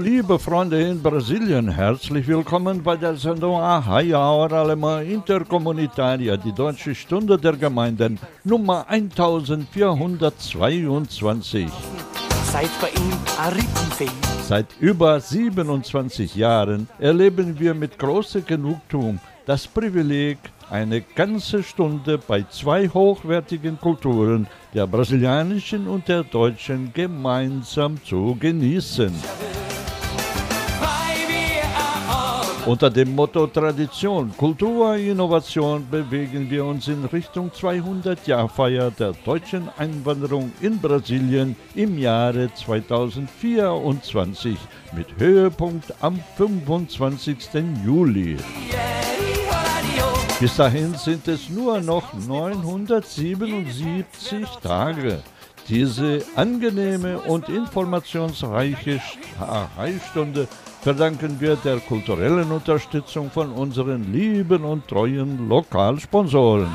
Liebe Freunde in Brasilien. Herzlich willkommen bei der Sendung Ahaya Hora Alemã Intercomunitaria, die Deutsche Stunde der Gemeinden, Nummer 1422. Seid bei ihm Aritenfee. Seit über 27 Jahren erleben wir mit großer Genugtuung das Privileg, eine ganze Stunde bei zwei hochwertigen Kulturen, der brasilianischen und der deutschen, gemeinsam zu genießen. Unter dem Motto Tradition, Kultur, Innovation bewegen wir uns in Richtung 200-Jahr-Feier der deutschen Einwanderung in Brasilien im Jahre 2024 mit Höhepunkt am 25. Juli. Bis dahin sind es nur noch 977 Tage. Diese angenehme und informationsreiche Stunde verdanken wir der kulturellen Unterstützung von unseren lieben und treuen Lokalsponsoren.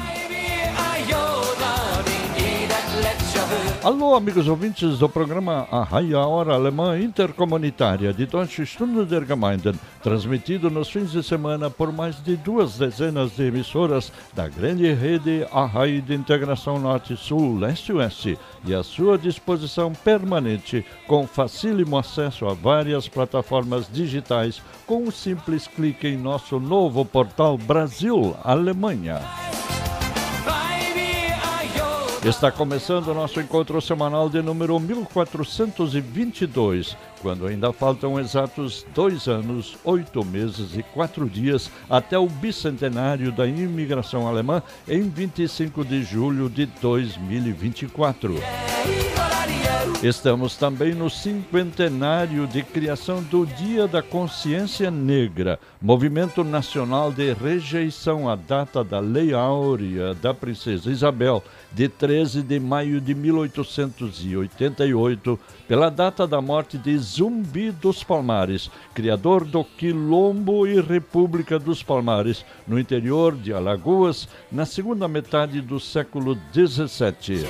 Alô, amigos ouvintes do programa Arraia Hora Alemã Intercomunitária de Deutsche Stunde der Gemeinden, transmitido nos fins de semana por mais de duas dezenas de emissoras da grande rede Arraia de Integração Norte-Sul, Leste-Oeste, e à sua disposição permanente, com facílimo acesso a várias plataformas digitais, com um simples clique em nosso novo portal Brasil Alemanha. Está começando o nosso encontro semanal de número 1422, quando ainda faltam exatos dois anos, oito meses e quatro dias até o bicentenário da imigração alemã em 25 de julho de 2024. Estamos também no cinquentenário de criação do Dia da Consciência Negra, movimento nacional de rejeição à data da Lei Áurea da Princesa Isabel, de 13 de maio de 1888, pela data da morte de Zumbi dos Palmares, criador do Quilombo e República dos Palmares, no interior de Alagoas, na segunda metade do século XVII.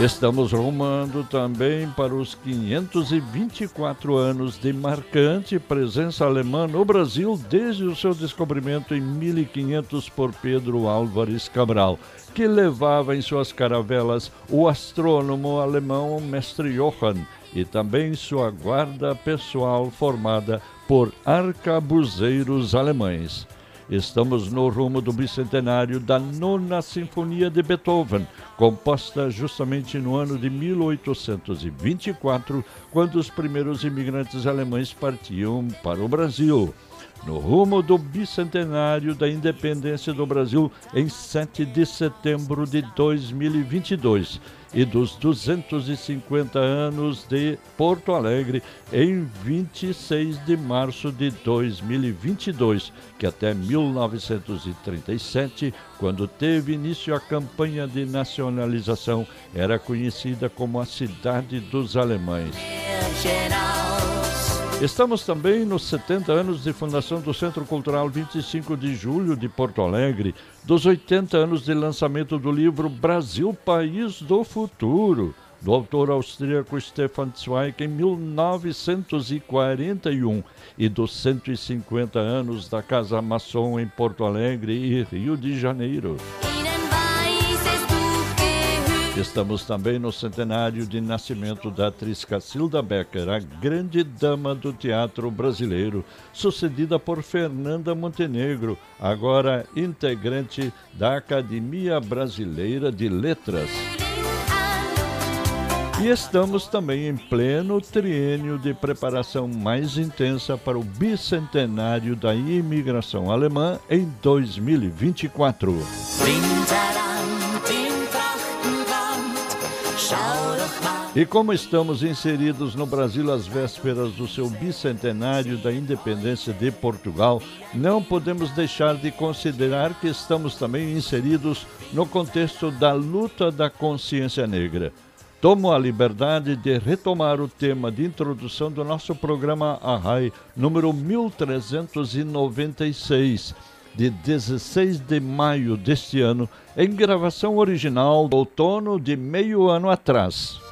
Estamos rumando também para os 524 anos de marcante presença alemã no Brasil desde o seu descobrimento em 1500 por Pedro Álvares Cabral, que levava em suas caravelas o astrônomo alemão Mestre Johann e também sua guarda pessoal formada por arcabuzeiros alemães. Estamos no rumo do bicentenário da Nona Sinfonia de Beethoven, composta justamente no ano de 1824, quando os primeiros imigrantes alemães partiam para o Brasil. No rumo do bicentenário da independência do Brasil, em 7 de setembro de 2022 e dos 250 anos de Porto Alegre em 26 de março de 2022, que até 1937, quando teve início a campanha de nacionalização, era conhecida como a Cidade dos Alemães. Estamos também nos 70 anos de fundação do Centro Cultural 25 de Julho de Porto Alegre, dos 80 anos de lançamento do livro Brasil País do Futuro, do autor austríaco Stefan Zweig em 1941 e dos 150 anos da Casa Maçom em Porto Alegre e Rio de Janeiro. Estamos também no centenário de nascimento da atriz Cacilda Becker, a grande dama do teatro brasileiro, sucedida por Fernanda Montenegro, agora integrante da Academia Brasileira de Letras. E estamos também em pleno triênio de preparação mais intensa para o bicentenário da imigração alemã em 2024. E como estamos inseridos no Brasil às vésperas do seu bicentenário da independência de Portugal, não podemos deixar de considerar que estamos também inseridos no contexto da luta da consciência negra. Tomo a liberdade de retomar o tema de introdução do nosso programa Arrai, número 1396, de 16 de maio deste ano, em gravação original do outono de meio ano atrás.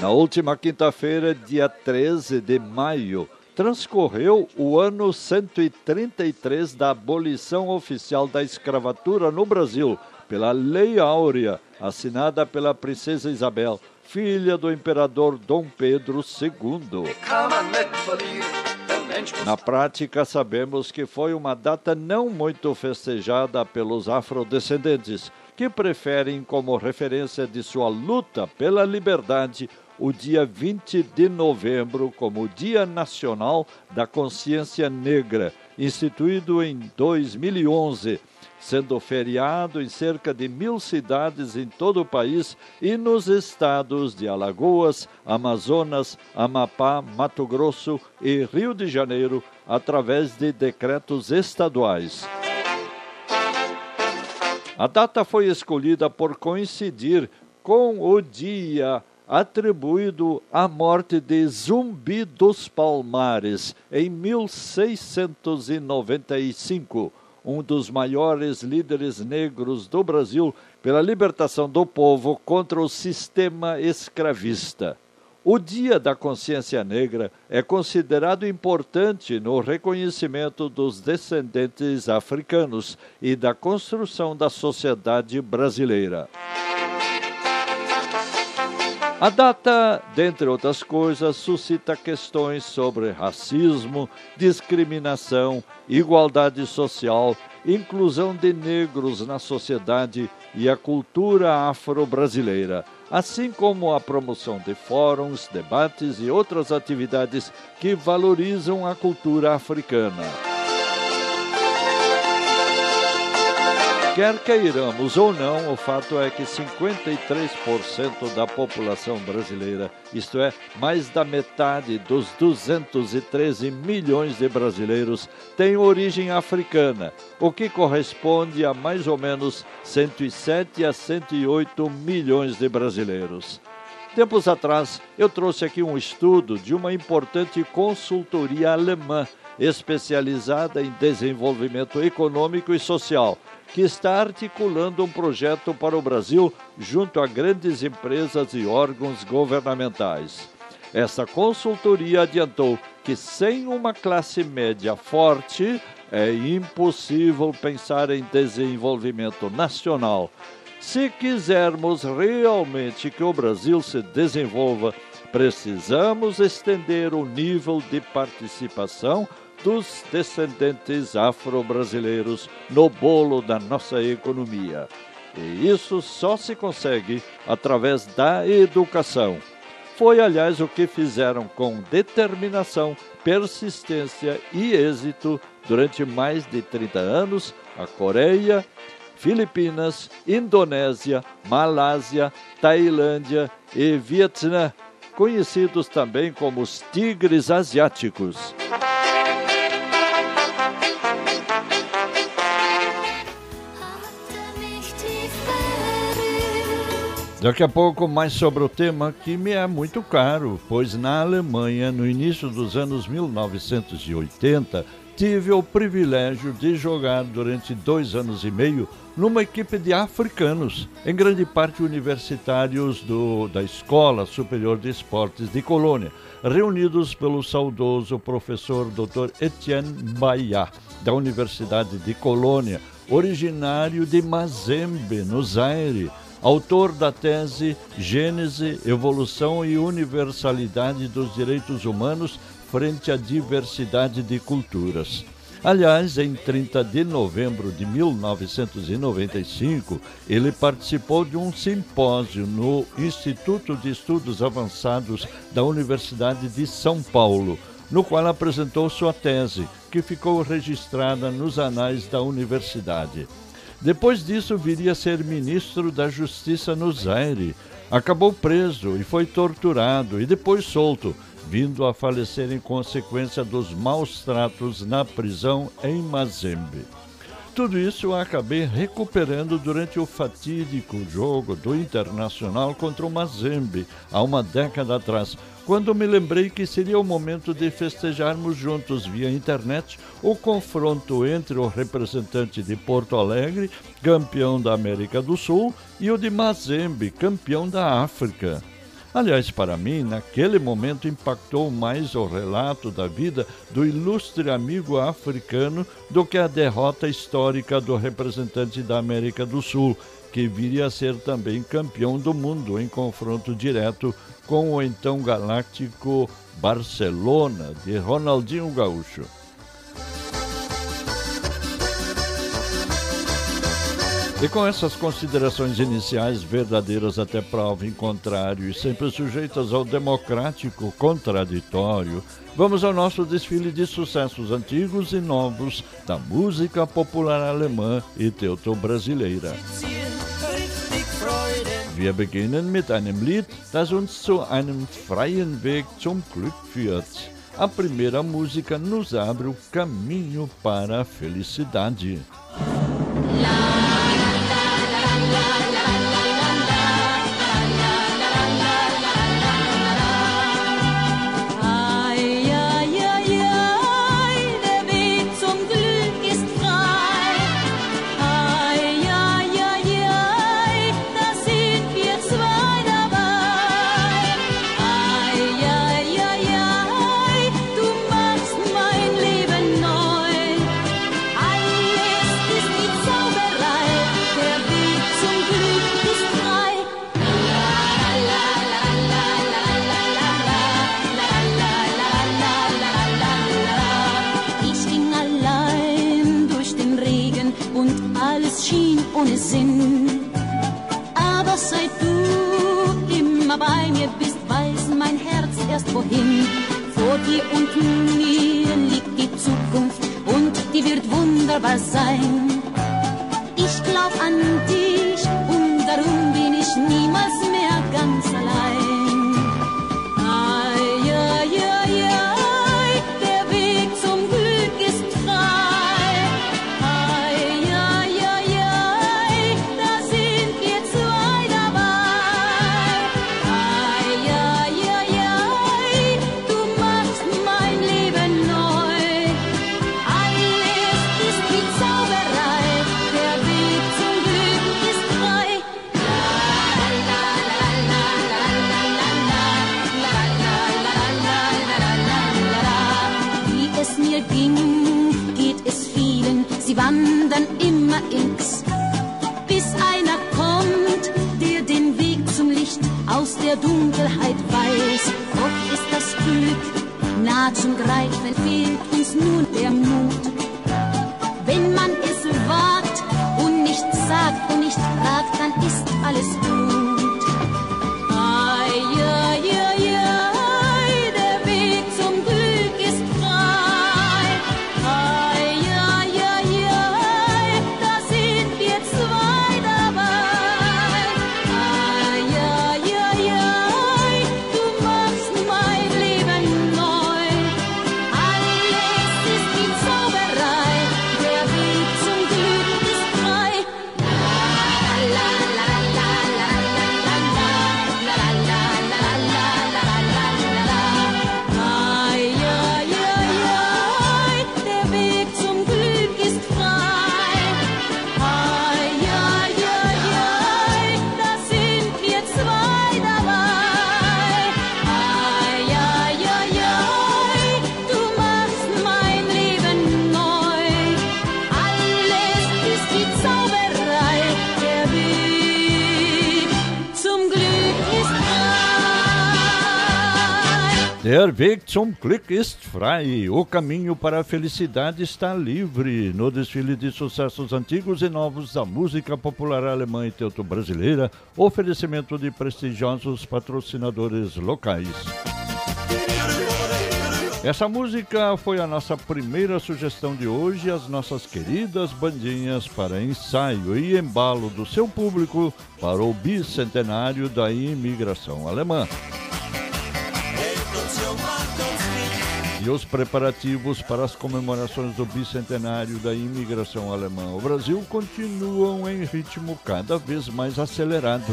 Na última quinta-feira, dia 13 de maio, transcorreu o ano 133 da abolição oficial da escravatura no Brasil, pela Lei Áurea, assinada pela Princesa Isabel, filha do imperador Dom Pedro II. Na prática, sabemos que foi uma data não muito festejada pelos afrodescendentes, que preferem como referência de sua luta pela liberdade o dia 20 de novembro como Dia Nacional da Consciência Negra, instituído em 2011, sendo feriado em cerca de mil cidades em todo o país e nos estados de Alagoas, Amazonas, Amapá, Mato Grosso e Rio de Janeiro, através de decretos estaduais. A data foi escolhida por coincidir com o dia atribuído à morte de Zumbi dos Palmares em 1695, um dos maiores líderes negros do Brasil pela libertação do povo contra o sistema escravista. O Dia da Consciência Negra é considerado importante no reconhecimento dos descendentes africanos e da construção da sociedade brasileira. A data, dentre outras coisas, suscita questões sobre racismo, discriminação, igualdade social, inclusão de negros na sociedade e a cultura afro-brasileira assim como a promoção de fóruns, debates e outras atividades que valorizam a cultura africana. Quer queiramos ou não, o fato é que 53% da população brasileira, isto é, mais da metade dos 213 milhões de brasileiros, tem origem africana, o que corresponde a mais ou menos 107 a 108 milhões de brasileiros. Tempos atrás, eu trouxe aqui um estudo de uma importante consultoria alemã especializada em desenvolvimento econômico e social que está articulando um projeto para o Brasil junto a grandes empresas e órgãos governamentais. Essa consultoria adiantou que sem uma classe média forte é impossível pensar em desenvolvimento nacional. Se quisermos realmente que o Brasil se desenvolva, precisamos estender o nível de participação dos descendentes afro-brasileiros no bolo da nossa economia. E isso só se consegue através da educação. Foi, aliás, o que fizeram com determinação, persistência e êxito durante mais de 30 anos a Coreia, Filipinas, Indonésia, Malásia, Tailândia e Vietnã, conhecidos também como os tigres asiáticos. Daqui a pouco mais sobre o tema que me é muito caro, pois na Alemanha, no início dos anos 1980, tive o privilégio de jogar durante dois anos e meio numa equipe de africanos, em grande parte universitários do, da Escola Superior de Esportes de Colônia, reunidos pelo saudoso professor Dr. Etienne Baia, da Universidade de Colônia, originário de Mazembe, no Zaire autor da tese Gênese, Evolução e Universalidade dos Direitos Humanos frente à diversidade de culturas. Aliás, em 30 de novembro de 1995, ele participou de um simpósio no Instituto de Estudos Avançados da Universidade de São Paulo, no qual apresentou sua tese, que ficou registrada nos anais da universidade. Depois disso, viria a ser ministro da Justiça no Zaire. Acabou preso e foi torturado e depois solto vindo a falecer em consequência dos maus tratos na prisão em Mazembe. Tudo isso eu acabei recuperando durante o fatídico jogo do Internacional contra o Mazembe, há uma década atrás, quando me lembrei que seria o momento de festejarmos juntos via internet o confronto entre o representante de Porto Alegre, campeão da América do Sul, e o de Mazembe, campeão da África. Aliás, para mim, naquele momento impactou mais o relato da vida do ilustre amigo africano do que a derrota histórica do representante da América do Sul, que viria a ser também campeão do mundo em confronto direto com o então galáctico Barcelona de Ronaldinho Gaúcho. E com essas considerações iniciais, verdadeiras até prova em contrário e sempre sujeitas ao democrático contraditório, vamos ao nosso desfile de sucessos antigos e novos da música popular alemã e teuto-brasileira. Wir beginnen mit einem Lied, das uns zu einem freien Weg zum Glück führt. A primeira música nos abre o caminho para a felicidade. erst Der Weg zum Glück ist frei. O caminho para a felicidade está livre. No desfile de sucessos antigos e novos da música popular alemã e teuto-brasileira, oferecimento de prestigiosos patrocinadores locais. Essa música foi a nossa primeira sugestão de hoje, as nossas queridas bandinhas para ensaio e embalo do seu público para o bicentenário da imigração alemã. E os preparativos para as comemorações do bicentenário da imigração alemã ao Brasil continuam em ritmo cada vez mais acelerado.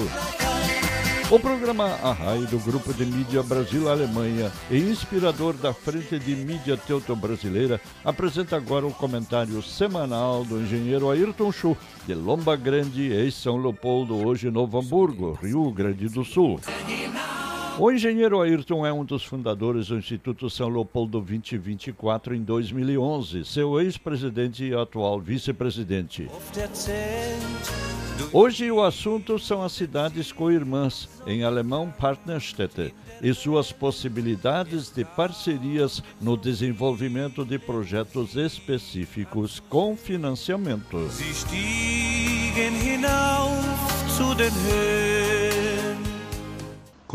O programa Arrai do Grupo de Mídia Brasil-Alemanha e inspirador da Frente de Mídia Teuto-Brasileira apresenta agora o comentário semanal do engenheiro Ayrton Schuh, de Lomba Grande, ex-São Leopoldo, hoje Novo Hamburgo, Rio Grande do Sul. O engenheiro Ayrton é um dos fundadores do Instituto São Leopoldo 2024 em 2011, seu ex-presidente e atual vice-presidente. Hoje o assunto são as cidades co-irmãs, em alemão Partnerstädte, e suas possibilidades de parcerias no desenvolvimento de projetos específicos com financiamento.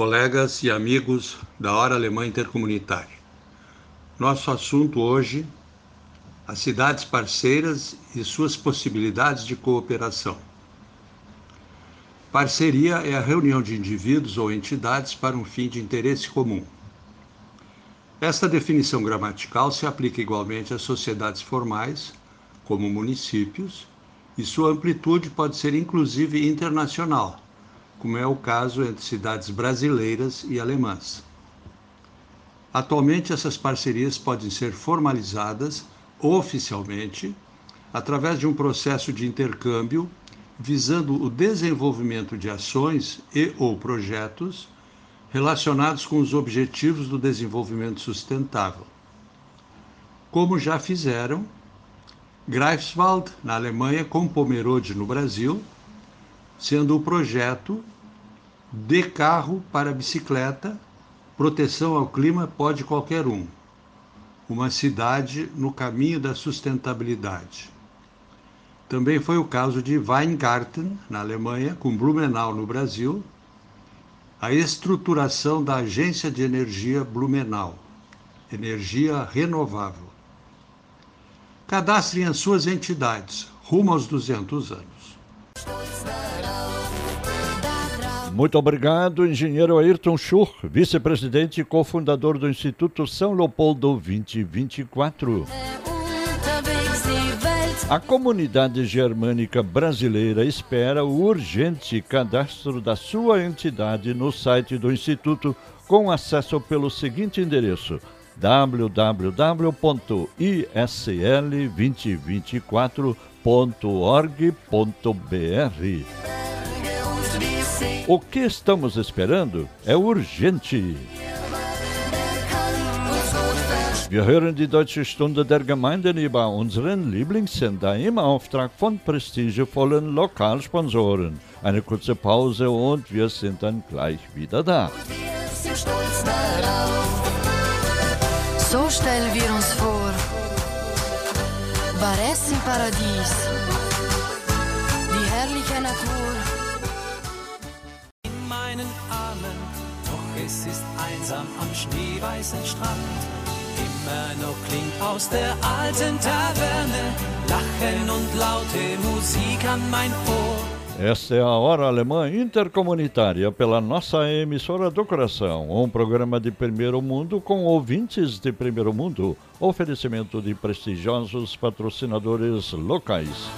Colegas e amigos da Hora Alemã Intercomunitária. Nosso assunto hoje, as cidades parceiras e suas possibilidades de cooperação. Parceria é a reunião de indivíduos ou entidades para um fim de interesse comum. Esta definição gramatical se aplica igualmente às sociedades formais, como municípios, e sua amplitude pode ser inclusive internacional, como é o caso entre cidades brasileiras e alemãs. Atualmente, essas parcerias podem ser formalizadas oficialmente através de um processo de intercâmbio visando o desenvolvimento de ações e ou projetos relacionados com os objetivos do desenvolvimento sustentável. Como já fizeram Greifswald, na Alemanha, com Pomerode, no Brasil, sendo o projeto de carro para bicicleta, proteção ao clima pode qualquer um. Uma cidade no caminho da sustentabilidade. Também foi o caso de Weingarten, na Alemanha, com Blumenau, no Brasil, a estruturação da Agência de Energia Blumenau, energia renovável. Cadastrem as suas entidades, rumo aos 200 anos. Muito obrigado, engenheiro Ayrton Schur, vice-presidente e cofundador do Instituto São Leopoldo 2024. A comunidade germânica brasileira espera o urgente cadastro da sua entidade no site do Instituto com acesso pelo seguinte endereço www.isl2024.org.br. O que estamos esperando é urgente. Wir hören die Deutsche Stunde der Gemeinden über unseren Lieblingssender im Auftrag von prestigevollen Lokalsponsoren. Eine kurze Pause und wir sind dann gleich wieder da. So stellen wir uns vor, war es im Paradies, die herrliche Natur. In meinen Armen, doch es ist einsam am schneeweißen Strand immer noch klingt aus der alten Taverne. Lachen und laute Musik an mein Ohr. Esta é a Hora Alemã Intercomunitária pela nossa emissora do coração, um programa de primeiro mundo com ouvintes de primeiro mundo, oferecimento de prestigiosos patrocinadores locais.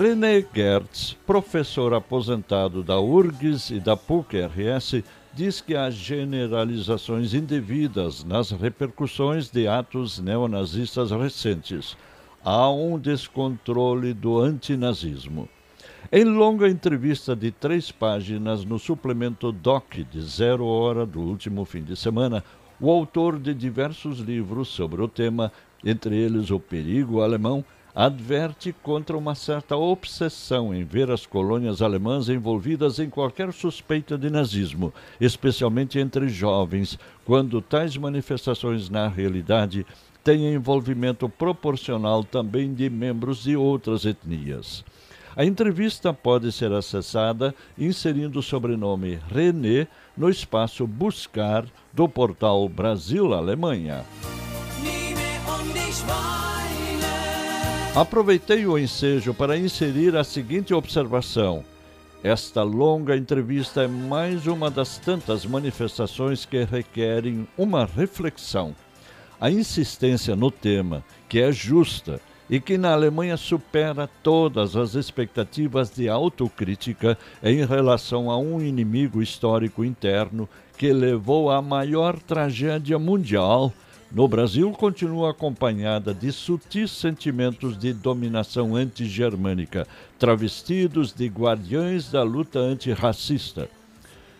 René Gertz, professor aposentado da URGS e da PUC-RS, diz que há generalizações indevidas nas repercussões de atos neonazistas recentes. Há um descontrole do antinazismo. Em longa entrevista de três páginas no suplemento DOC de Zero Hora do último fim de semana, o autor de diversos livros sobre o tema, entre eles O Perigo Alemão, adverte contra uma certa obsessão em ver as colônias alemãs envolvidas em qualquer suspeita de nazismo, especialmente entre jovens, quando tais manifestações na realidade têm envolvimento proporcional também de membros de outras etnias. A entrevista pode ser acessada inserindo o sobrenome René no espaço Buscar do portal Brasil Alemanha. Aproveitei o ensejo para inserir a seguinte observação. Esta longa entrevista é mais uma das tantas manifestações que requerem uma reflexão. A insistência no tema, que é justa e que na Alemanha supera todas as expectativas de autocrítica em relação a um inimigo histórico interno que levou à maior tragédia mundial, no Brasil continua acompanhada de sutis sentimentos de dominação antigermânica, travestidos de guardiães da luta antirracista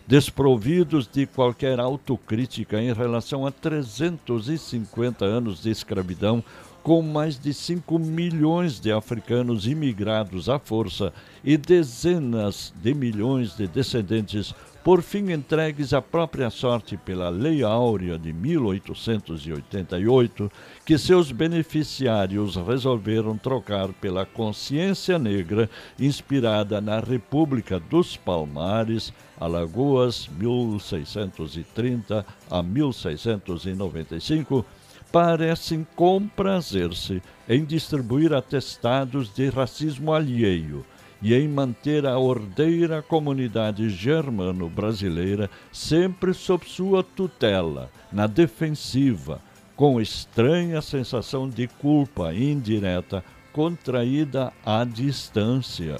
desprovidos de qualquer autocrítica em relação a 350 anos de escravidão, com mais de 5 milhões de africanos imigrados à força e dezenas de milhões de descendentes, por fim entregues à própria sorte pela Lei Áurea de 1888, que seus beneficiários resolveram trocar pela consciência negra inspirada na República dos Palmares, Alagoas, 1630 a 1695 parecem comprazer-se em distribuir atestados de racismo alheio e em manter a ordeira comunidade germano-brasileira sempre sob sua tutela, na defensiva, com estranha sensação de culpa indireta contraída à distância.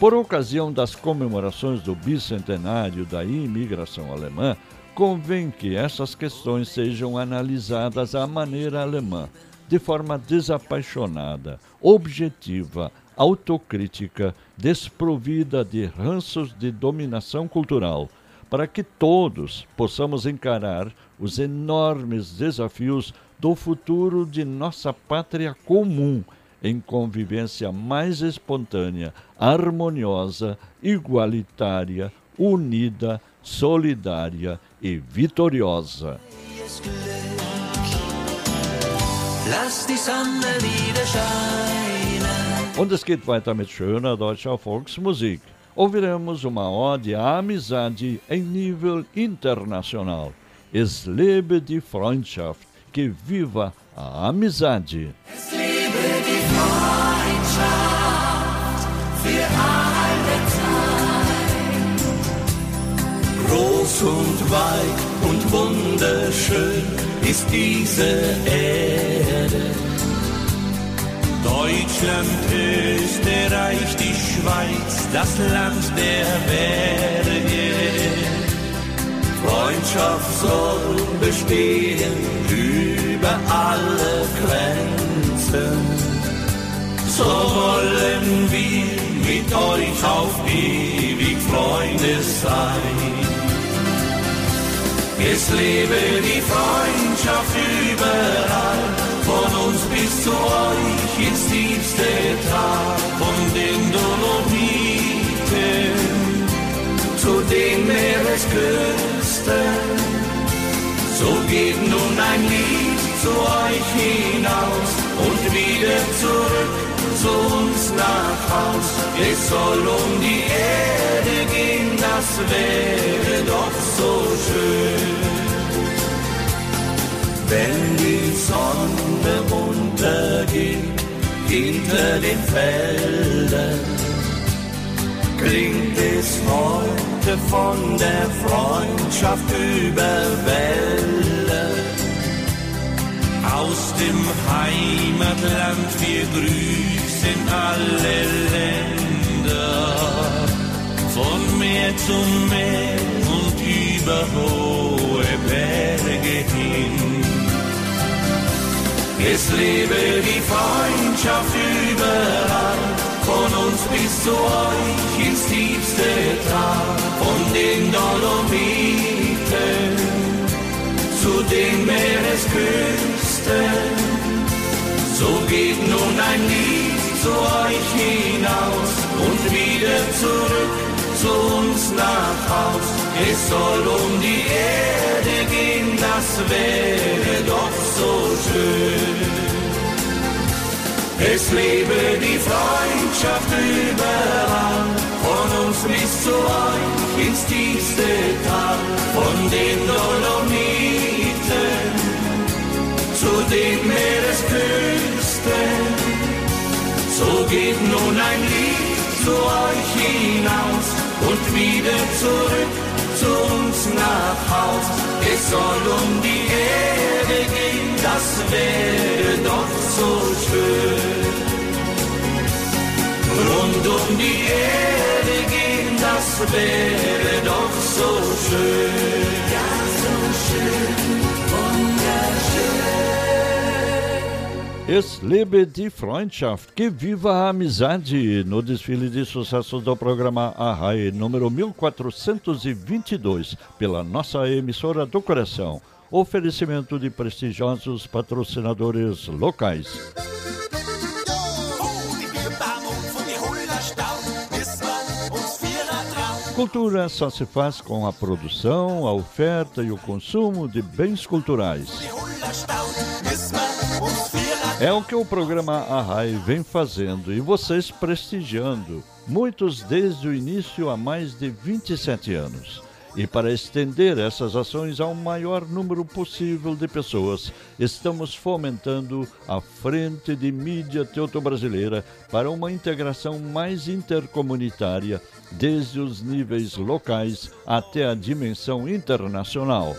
Por ocasião das comemorações do bicentenário da imigração alemã, convém que essas questões sejam analisadas à maneira alemã, de forma desapaixonada, objetiva, autocrítica, desprovida de ranços de dominação cultural, para que todos possamos encarar os enormes desafios do futuro de nossa pátria comum em convivência mais espontânea, harmoniosa, igualitária, unida, solidária e vitoriosa. Und es geht weiter mit schöner deutscher Volksmusik. Ouviremos uma ode à amizade em nível internacional. Es lebe die Freundschaft, que viva a amizade. Es lebe die Freundschaft Groß und weit und wunderschön ist diese Erde. Deutschland, Österreich, die Schweiz, das Land der Berge. Freundschaft soll bestehen über alle Grenzen. So wollen wir mit euch auf ewig Freunde sein. Es lebe die Freundschaft überall, von uns bis zu euch ins tiefste Tal, von den Dolomiten zu den Meeresküsten. So geht nun ein Lied zu euch hinaus und wieder zurück zu uns nach Haus. Es soll um die Erde gehen, das wäre doch so schön. Wenn die Sonne untergeht hinter den Feldern, klingt es heute von der Freundschaft über Wälder. Aus dem Heimatland wir grüßen alle Länder, von Meer zu Meer und über hohe Berge hin. Es lebe die Freundschaft überall, von uns bis zu euch ins tiefste Tal, den Dolomiten zu den Meeresküsten. So geht nun ein Lied zu euch hinaus und wieder zurück zu uns nach Haus. Es soll um die Erde gehen, das wäre doch so schön. Es lebe die Freundschaft überall, von uns bis zu euch ins tiefste Tal, von den Dolomiten zu den Meeresküsten. So geht nun ein Lied zu euch hinaus und wieder zurück zu uns nach Haus. Es soll um die Erde gehen, das wäre doch so schön. Die gehen, das wäre doch so schön. Ja, so schön. Es lebe die Freundschaft, que viva a amizade, no desfile de sucessos do programa Arrai, número 1422, pela nossa emissora do coração. Oferecimento de prestigiosos patrocinadores locais. Cultura só se faz com a produção, a oferta e o consumo de bens culturais. É o que o programa Arrai vem fazendo e vocês prestigiando, muitos desde o início há mais de 27 anos. E para estender essas ações ao maior número possível de pessoas, estamos fomentando a Frente de Mídia Teuto-Brasileira para uma integração mais intercomunitária, desde os níveis locais até a dimensão internacional.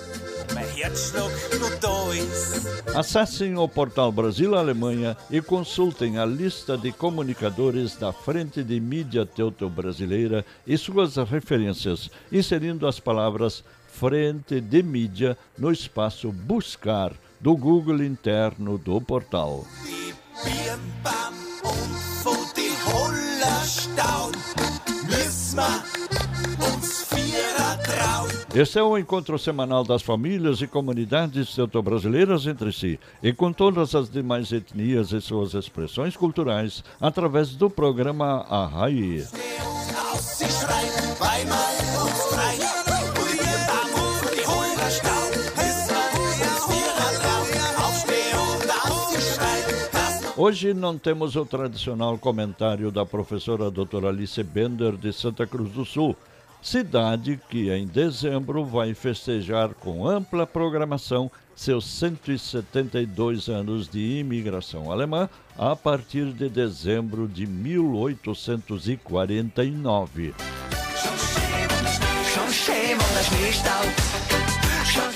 Acessem o portal Brasil Alemanha e consultem a lista de comunicadores da Frente de Mídia Teuto-Brasileira e suas referências, inserindo as palavras Frente de Mídia no espaço Buscar do Google interno do portal. Este é o encontro semanal das famílias e comunidades teuto-brasileiras entre si e com todas as demais etnias e suas expressões culturais através do programa Arrai. Hoje não temos o tradicional comentário da professora doutora Alice Bender de Santa Cruz do Sul, cidade que em dezembro vai festejar com ampla programação seus 172 anos de imigração alemã a partir de dezembro de 1849.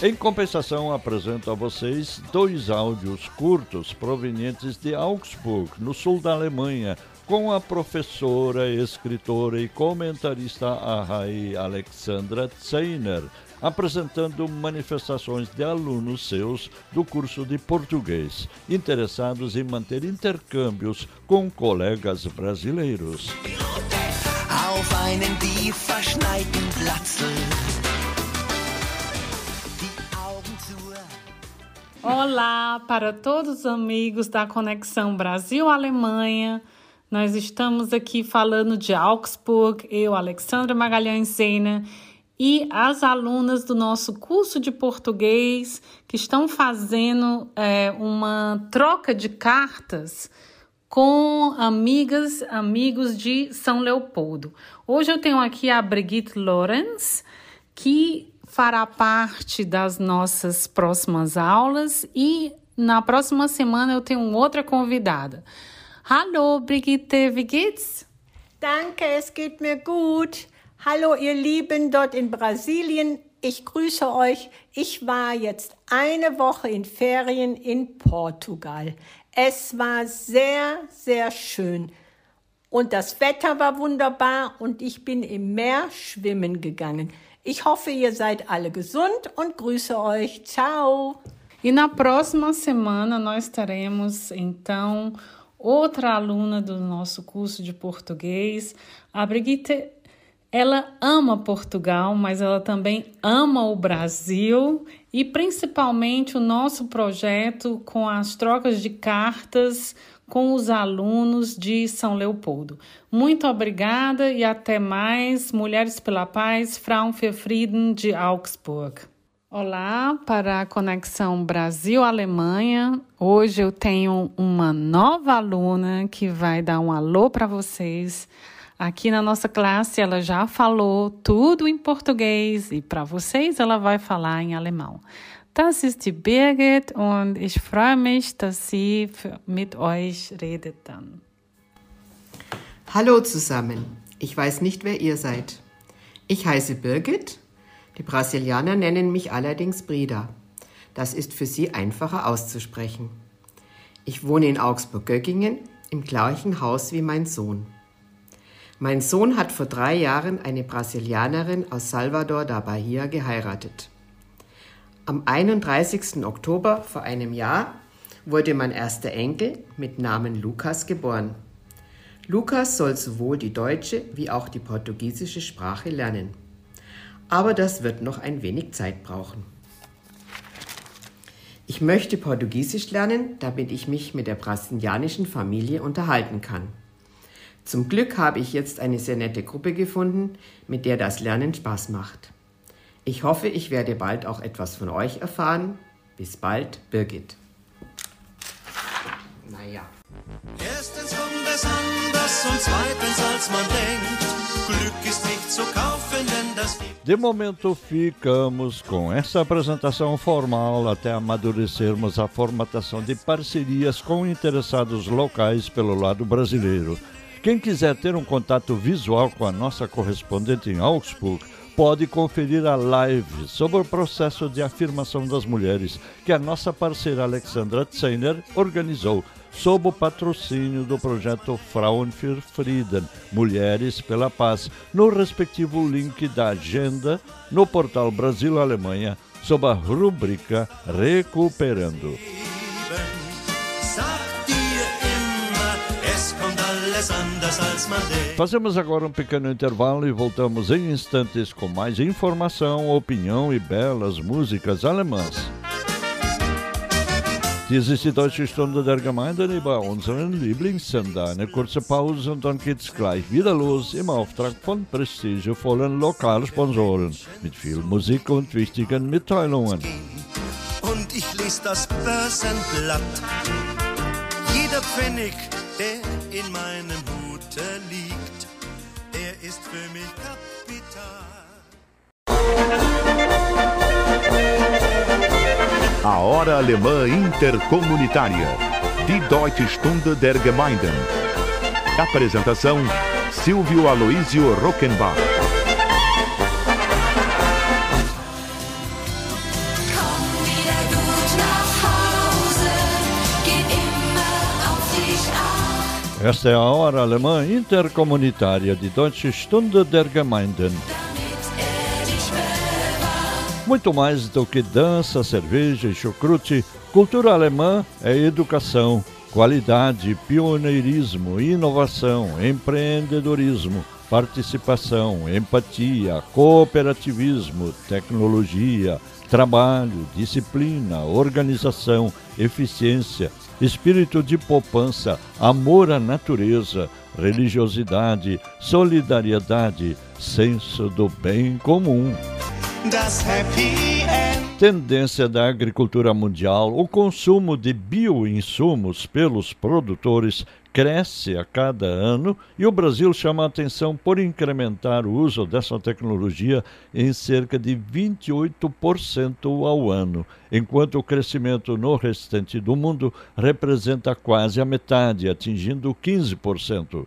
Em compensação, apresento a vocês dois áudios curtos provenientes de Augsburg, no sul da Alemanha, com a professora, escritora e comentarista Ahai Alexandra Zeiner, apresentando manifestações de alunos seus do curso de português, interessados em manter intercâmbios com colegas brasileiros. Olá para todos os amigos da Conexão Brasil-Alemanha. Nós estamos aqui falando de Augsburg, eu, Alexandra Magalhães Sena, e as alunas do nosso curso de português que estão fazendo é, uma troca de cartas com amigas, amigos de São Leopoldo. Hoje eu tenho aqui a Brigitte Lorenz, que fará parte das nossas próximas aulas e na próxima semana eu tenho outra convidada. Hallo Brigitte, wie geht's? Danke, es geht mir gut. Hallo ihr Lieben dort in Brasilien. Ich grüße euch. Ich war jetzt eine Woche in Ferien in Portugal. Es war sehr, sehr schön. Und das Wetter war wunderbar und ich bin im Meer schwimmen gegangen. Ich hoffe, ihr seid alle gesund und grüße euch. Tchau! E na próxima semana nós teremos então outra aluna do nosso curso de português. A Brigitte Ela ama Portugal, mas ela também ama o Brasil e principalmente o nosso projeto com as trocas de cartas com os alunos de São Leopoldo. Muito obrigada e até mais. Mulheres pela Paz, Frauen für Frieden de Augsburg. Olá para a Conexão Brasil-Alemanha. Hoje eu tenho uma nova aluna que vai dar um alô para vocês. Aqui na nossa classe ela já falou tudo em português e para vocês ela vai falar em alemão. Das ist die Birgit und ich freue mich, dass sie mit euch redet dann. Hallo zusammen. Ich weiß nicht, wer ihr seid. Ich heiße Birgit die Brasilianer nennen mich allerdings Brida. Das ist für sie einfacher auszusprechen. Ich wohne in Augsburg-Göggingen im gleichen Haus wie mein Sohn. Mein Sohn hat vor drei Jahren eine Brasilianerin aus Salvador da Bahia geheiratet. Am 31. Oktober vor einem Jahr wurde mein erster Enkel mit Namen Lukas geboren. Lukas soll sowohl die deutsche wie auch die portugiesische Sprache lernen aber das wird noch ein wenig Zeit brauchen. Ich möchte Portugiesisch lernen, damit ich mich mit der brasilianischen Familie unterhalten kann. Zum Glück habe ich jetzt eine sehr nette Gruppe gefunden, mit der das Lernen Spaß macht. Ich hoffe, ich werde bald auch etwas von euch erfahren. Bis bald, Birgit. Naja. Erstens kommt es anders und zweitens als man denkt. De momento, ficamos com essa apresentação formal até amadurecermos a formatação de parcerias com interessados locais pelo lado brasileiro. Quem quiser ter um contato visual com a nossa correspondente em Augsburg, pode conferir a live sobre o processo de afirmação das mulheres que a nossa parceira Alexandra Zeiner organizou sob o patrocínio do projeto Frauen für Frieden, Mulheres pela Paz, no respectivo link da agenda no portal Brasil-Alemanha, sob a rubrica Recuperando. Fazemos agora um pequeno intervalo e voltamos em instantes com mais informação, opinião e belas músicas alemãs. Dies ist die deutsche Stunde der Gemeinde bei unseren Lieblingssender. Eine kurze Pause und dann geht's gleich wieder los im Auftrag von prestigevollen Lokalsponsoren mit viel Musik und wichtigen Mitteilungen. Und ich lese das Börsenblatt. Jeder Pfennig, der in meinem Hute liegt, A Hora Alemã Intercomunitária. Die Deutsche Stunde der Gemeinden. Apresentação: Silvio Aloísio Rockenbach. Esta é a Hora Alemã Intercomunitária de Deutsche Stunde der Gemeinden. Muito mais do que dança, cerveja e chucrute, cultura alemã é educação, qualidade, pioneirismo, inovação, empreendedorismo, participação, empatia, cooperativismo, tecnologia, trabalho, disciplina, organização, eficiência, espírito de poupança, amor à natureza, religiosidade, solidariedade, senso do bem comum. Tendência da agricultura mundial: o consumo de bioinsumos pelos produtores cresce a cada ano e o Brasil chama a atenção por incrementar o uso dessa tecnologia em cerca de 28% ao ano, enquanto o crescimento no restante do mundo representa quase a metade, atingindo 15%.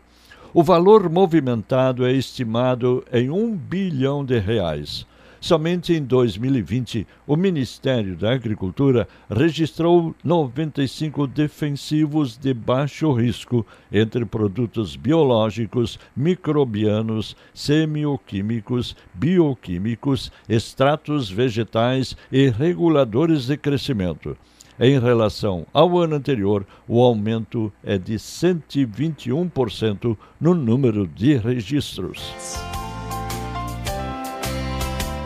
O valor movimentado é estimado em um bilhão de reais. Somente em 2020, o Ministério da Agricultura registrou 95 defensivos de baixo risco entre produtos biológicos, microbianos, semioquímicos, bioquímicos, extratos vegetais e reguladores de crescimento. Em relação ao ano anterior, o aumento é de 121% no número de registros.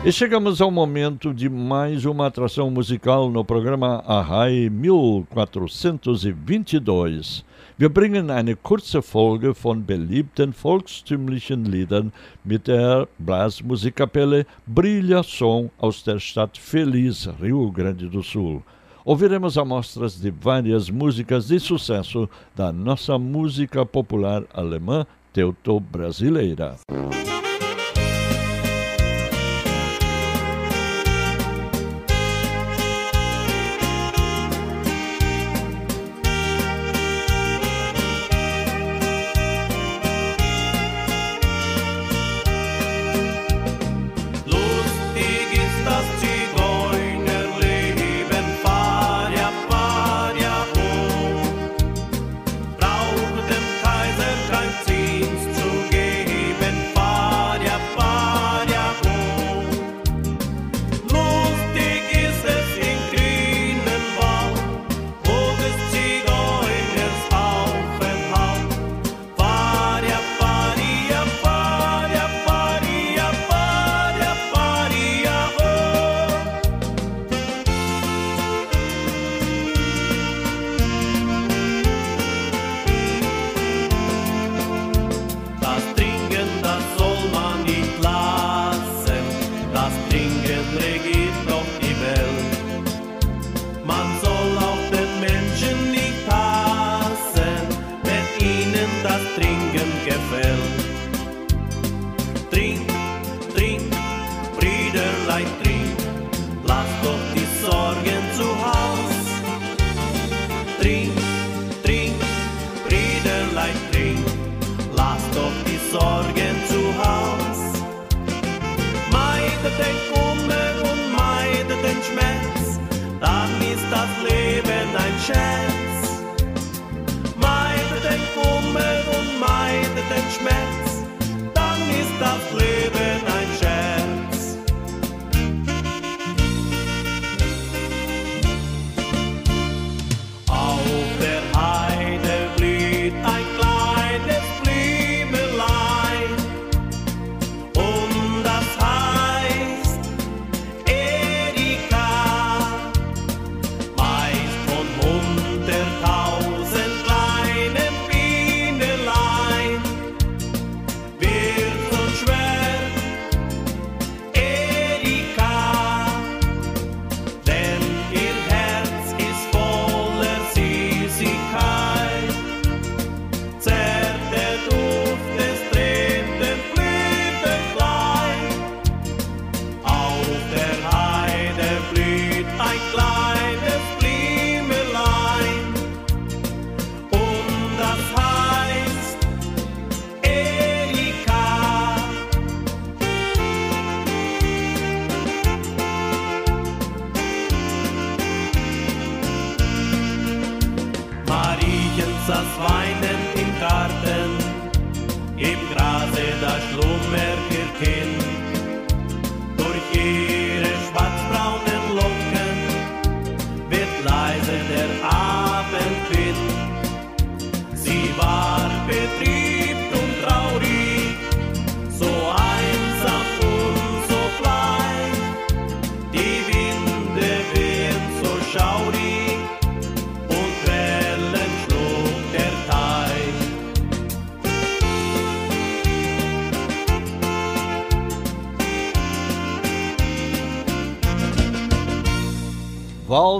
E chegamos ao momento de mais uma atração musical no programa Arrai 1422. Wir bringen eine kurze Folge von beliebten volkstümlichen Liedern mit der Blasmusikkapelle Brilha Som aus der Stadt Feliz, Rio Grande do Sul. Ouviremos amostras de várias músicas de sucesso da nossa música popular alemã teuto-brasileira.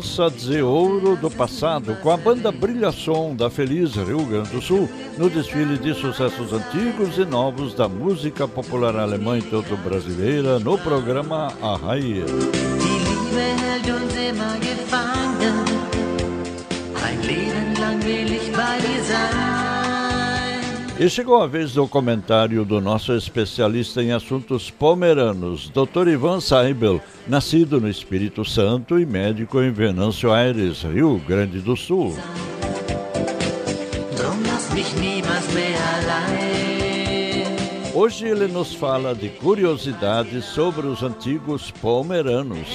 Valsa de Ouro do Passado, com a banda Brilhação da Feliz Rio Grande do Sul, no desfile de sucessos antigos e novos da música popular alemã e todo brasileira, no programa A Raia. Ein Leben lang will ich bei dir sein. E chegou a vez do comentário do nosso especialista em assuntos pomeranos, Dr. Ivan Saibel, nascido no Espírito Santo e médico em Venâncio Aires, Rio Grande do Sul. Hoje ele nos fala de curiosidades sobre os antigos pomeranos.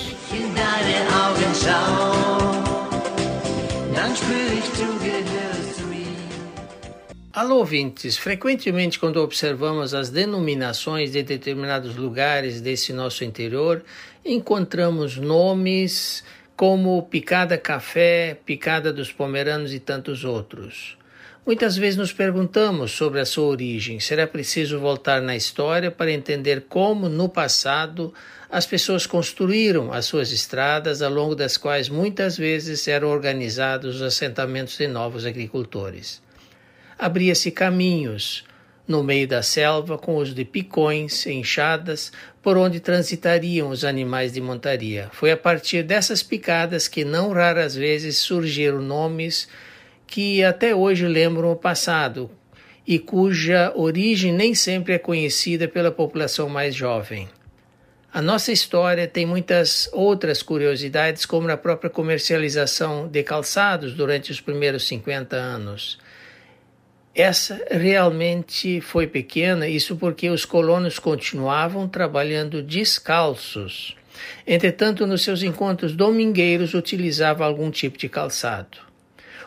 Alô, ouvintes! Frequentemente, quando observamos as denominações de determinados lugares desse nosso interior, encontramos nomes como Picada Café, Picada dos Pomeranos e tantos outros. Muitas vezes nos perguntamos sobre a sua origem. Será preciso voltar na história para entender como, no passado, as pessoas construíram as suas estradas, ao longo das quais muitas vezes eram organizados os assentamentos de novos agricultores abria-se caminhos no meio da selva com os de picões, enxadas, por onde transitariam os animais de montaria. Foi a partir dessas picadas que não raras vezes surgiram nomes que até hoje lembram o passado e cuja origem nem sempre é conhecida pela população mais jovem. A nossa história tem muitas outras curiosidades, como a própria comercialização de calçados durante os primeiros 50 anos essa realmente foi pequena, isso porque os colonos continuavam trabalhando descalços. Entretanto, nos seus encontros domingueiros utilizava algum tipo de calçado.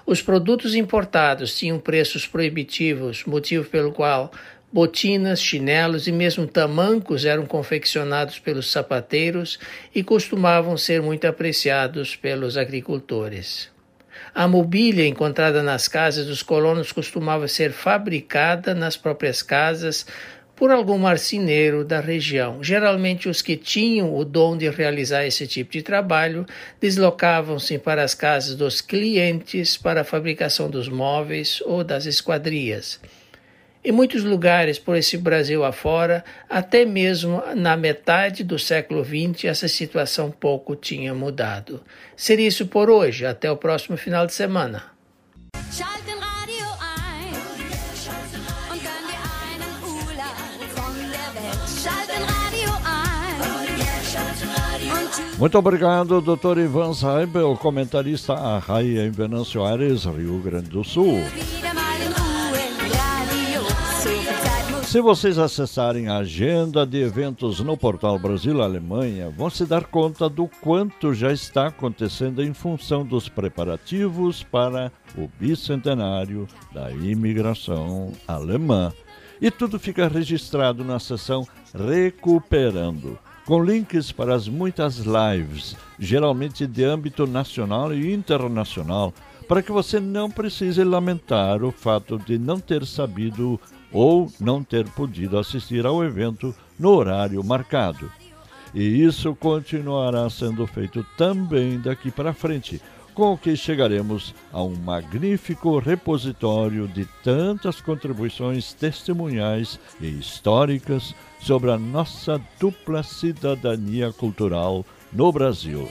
Os produtos importados tinham preços proibitivos, motivo pelo qual botinas, chinelos e mesmo tamancos eram confeccionados pelos sapateiros e costumavam ser muito apreciados pelos agricultores. A mobília encontrada nas casas dos colonos costumava ser fabricada nas próprias casas por algum marceneiro da região. Geralmente, os que tinham o dom de realizar esse tipo de trabalho deslocavam-se para as casas dos clientes para a fabricação dos móveis ou das esquadrias. Em muitos lugares por esse Brasil afora, até mesmo na metade do século XX, essa situação pouco tinha mudado. Seria isso por hoje. Até o próximo final de semana. Muito obrigado, Dr. Ivan Saibel, comentarista a Raia em Venâncio Aires, Rio Grande do Sul. Se vocês acessarem a agenda de eventos no portal Brasil Alemanha, vão se dar conta do quanto já está acontecendo em função dos preparativos para o bicentenário da imigração alemã. E tudo fica registrado na seção Recuperando, com links para as muitas lives, geralmente de âmbito nacional e internacional, para que você não precise lamentar o fato de não ter sabido ou não ter podido assistir ao evento no horário marcado. E isso continuará sendo feito também daqui para frente, com o que chegaremos a um magnífico repositório de tantas contribuições testemunhais e históricas sobre a nossa dupla cidadania cultural no Brasil.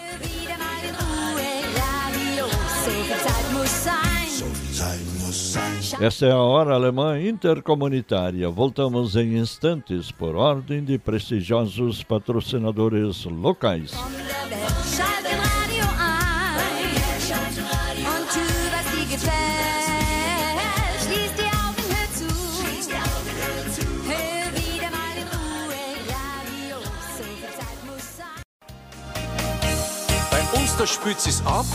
Essa é a Hora Alemã Intercomunitária. Voltamos em instantes por ordem de prestigiosos patrocinadores locais. Bei uns da spült es ab.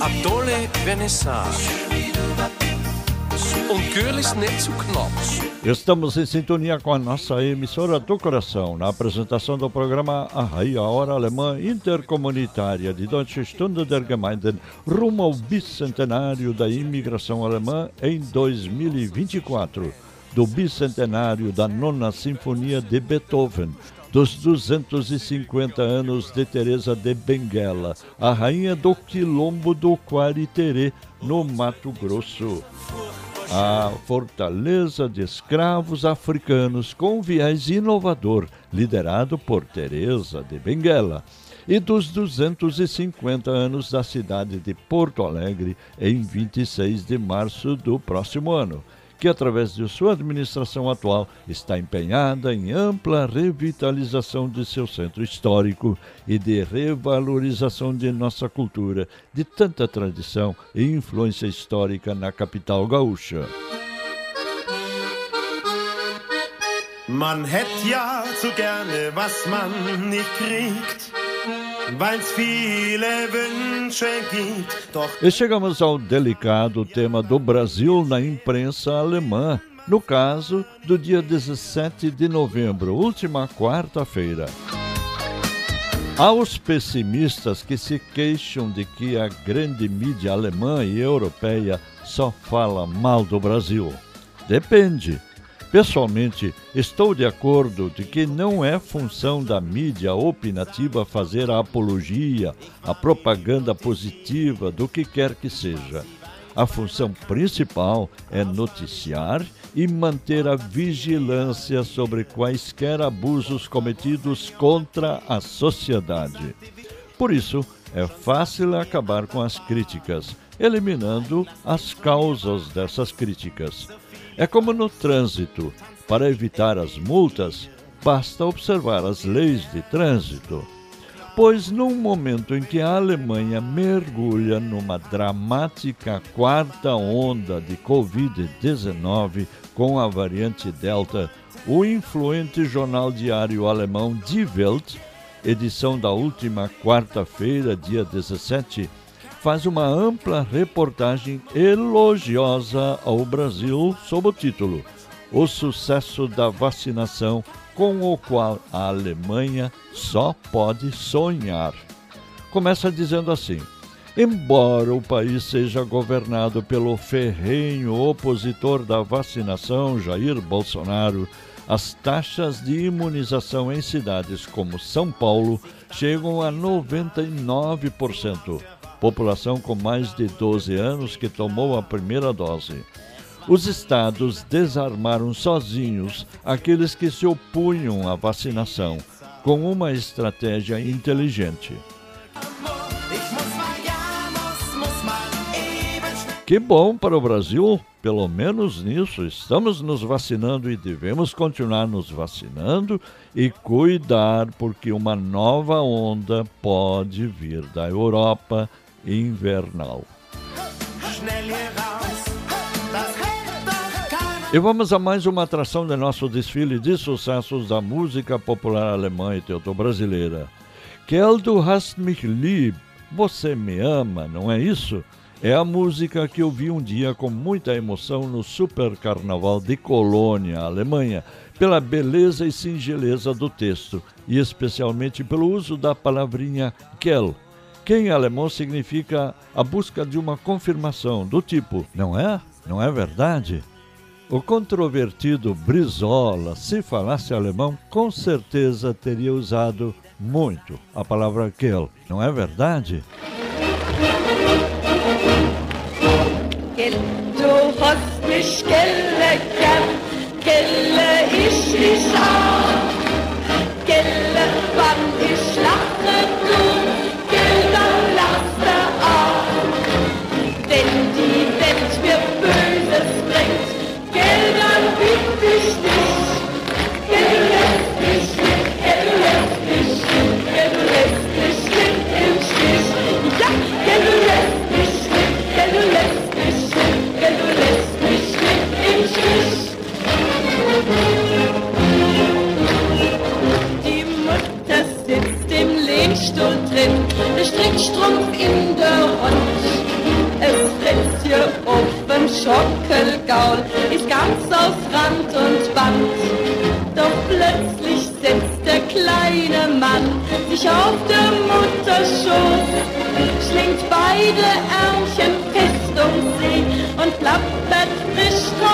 A tolle vernissage. Um Curlis nicht zu knapp. Estamos em sintonia com a nossa emissora do coração, na apresentação do programa A Raia Hora Alemã Intercomunitária de Deutsche Stunde der Gemeinden, rumo ao bicentenário da imigração alemã em 2024, do bicentenário da Nona Sinfonia de Beethoven, dos 250 anos de Teresa de Benguela, a rainha do quilombo do Quariterê, no Mato Grosso. A fortaleza de escravos africanos com viés inovador, liderado por Teresa de Benguela e dos 250 anos da cidade de Porto Alegre em 26 de março do próximo ano que, através de sua administração atual, está empenhada em ampla revitalização de seu centro histórico e de revalorização de nossa cultura, de tanta tradição e influência histórica na capital gaúcha. Man ja gerne, was man nicht kriegt. E chegamos ao delicado tema do Brasil na imprensa alemã, no caso do dia 17 de novembro, última quarta-feira. Aos pessimistas que se queixam de que a grande mídia alemã e europeia só fala mal do Brasil. Depende. Pessoalmente, estou de acordo de que não é função da mídia opinativa fazer a apologia, a propaganda positiva do que quer que seja. A função principal é noticiar e manter a vigilância sobre quaisquer abusos cometidos contra a sociedade. Por isso, é fácil acabar com as críticas, eliminando as causas dessas críticas. É como no trânsito: para evitar as multas, basta observar as leis de trânsito. Pois, num momento em que a Alemanha mergulha numa dramática quarta onda de Covid-19 com a variante Delta, o influente jornal diário alemão Die Welt, edição da última quarta-feira, dia 17, faz uma ampla reportagem elogiosa ao Brasil sob o título O sucesso da vacinação com o qual a Alemanha só pode sonhar. Começa dizendo assim: Embora o país seja governado pelo ferrenho opositor da vacinação, Jair Bolsonaro, as taxas de imunização em cidades como São Paulo chegam a 99% população com mais de 12 anos que tomou a primeira dose. Os estados desarmaram sozinhos aqueles que se opunham à vacinação, com uma estratégia inteligente. Que bom para o Brasil, pelo menos nisso, estamos nos vacinando e devemos continuar nos vacinando e cuidar, porque uma nova onda pode vir da Europa, invernal. E vamos a mais uma atração do nosso desfile de sucessos da música popular alemã e teuto-brasileira. Kel, du hast mich lieb, você me ama, não é isso? É a música que eu vi um dia com muita emoção no Super Carnaval de Colônia, Alemanha, pela beleza e singeleza do texto e especialmente pelo uso da palavrinha Kel, que em alemão significa a busca de uma confirmação, do tipo, não é? Não é verdade? O controvertido Brizola, se falasse alemão, com certeza teria usado muito a palavra Kell, não é verdade? Strickstrumpf in der Hand. Es fritzt hier auf Schockelgaul, ist ganz aus Rand und Band. Doch plötzlich setzt der kleine Mann sich auf der Mutter Schoß, schlingt beide Ärmchen fest um sie und plappert frisch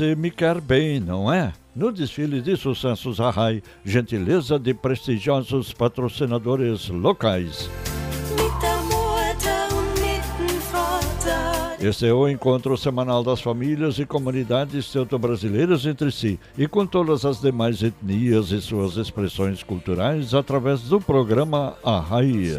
você me quer bem, não é? No desfile de sucessos Arrai, gentileza de prestigiosos patrocinadores locais. Este é o encontro semanal das famílias e comunidades teuto-brasileiras entre si e com todas as demais etnias e suas expressões culturais através do programa Arrai.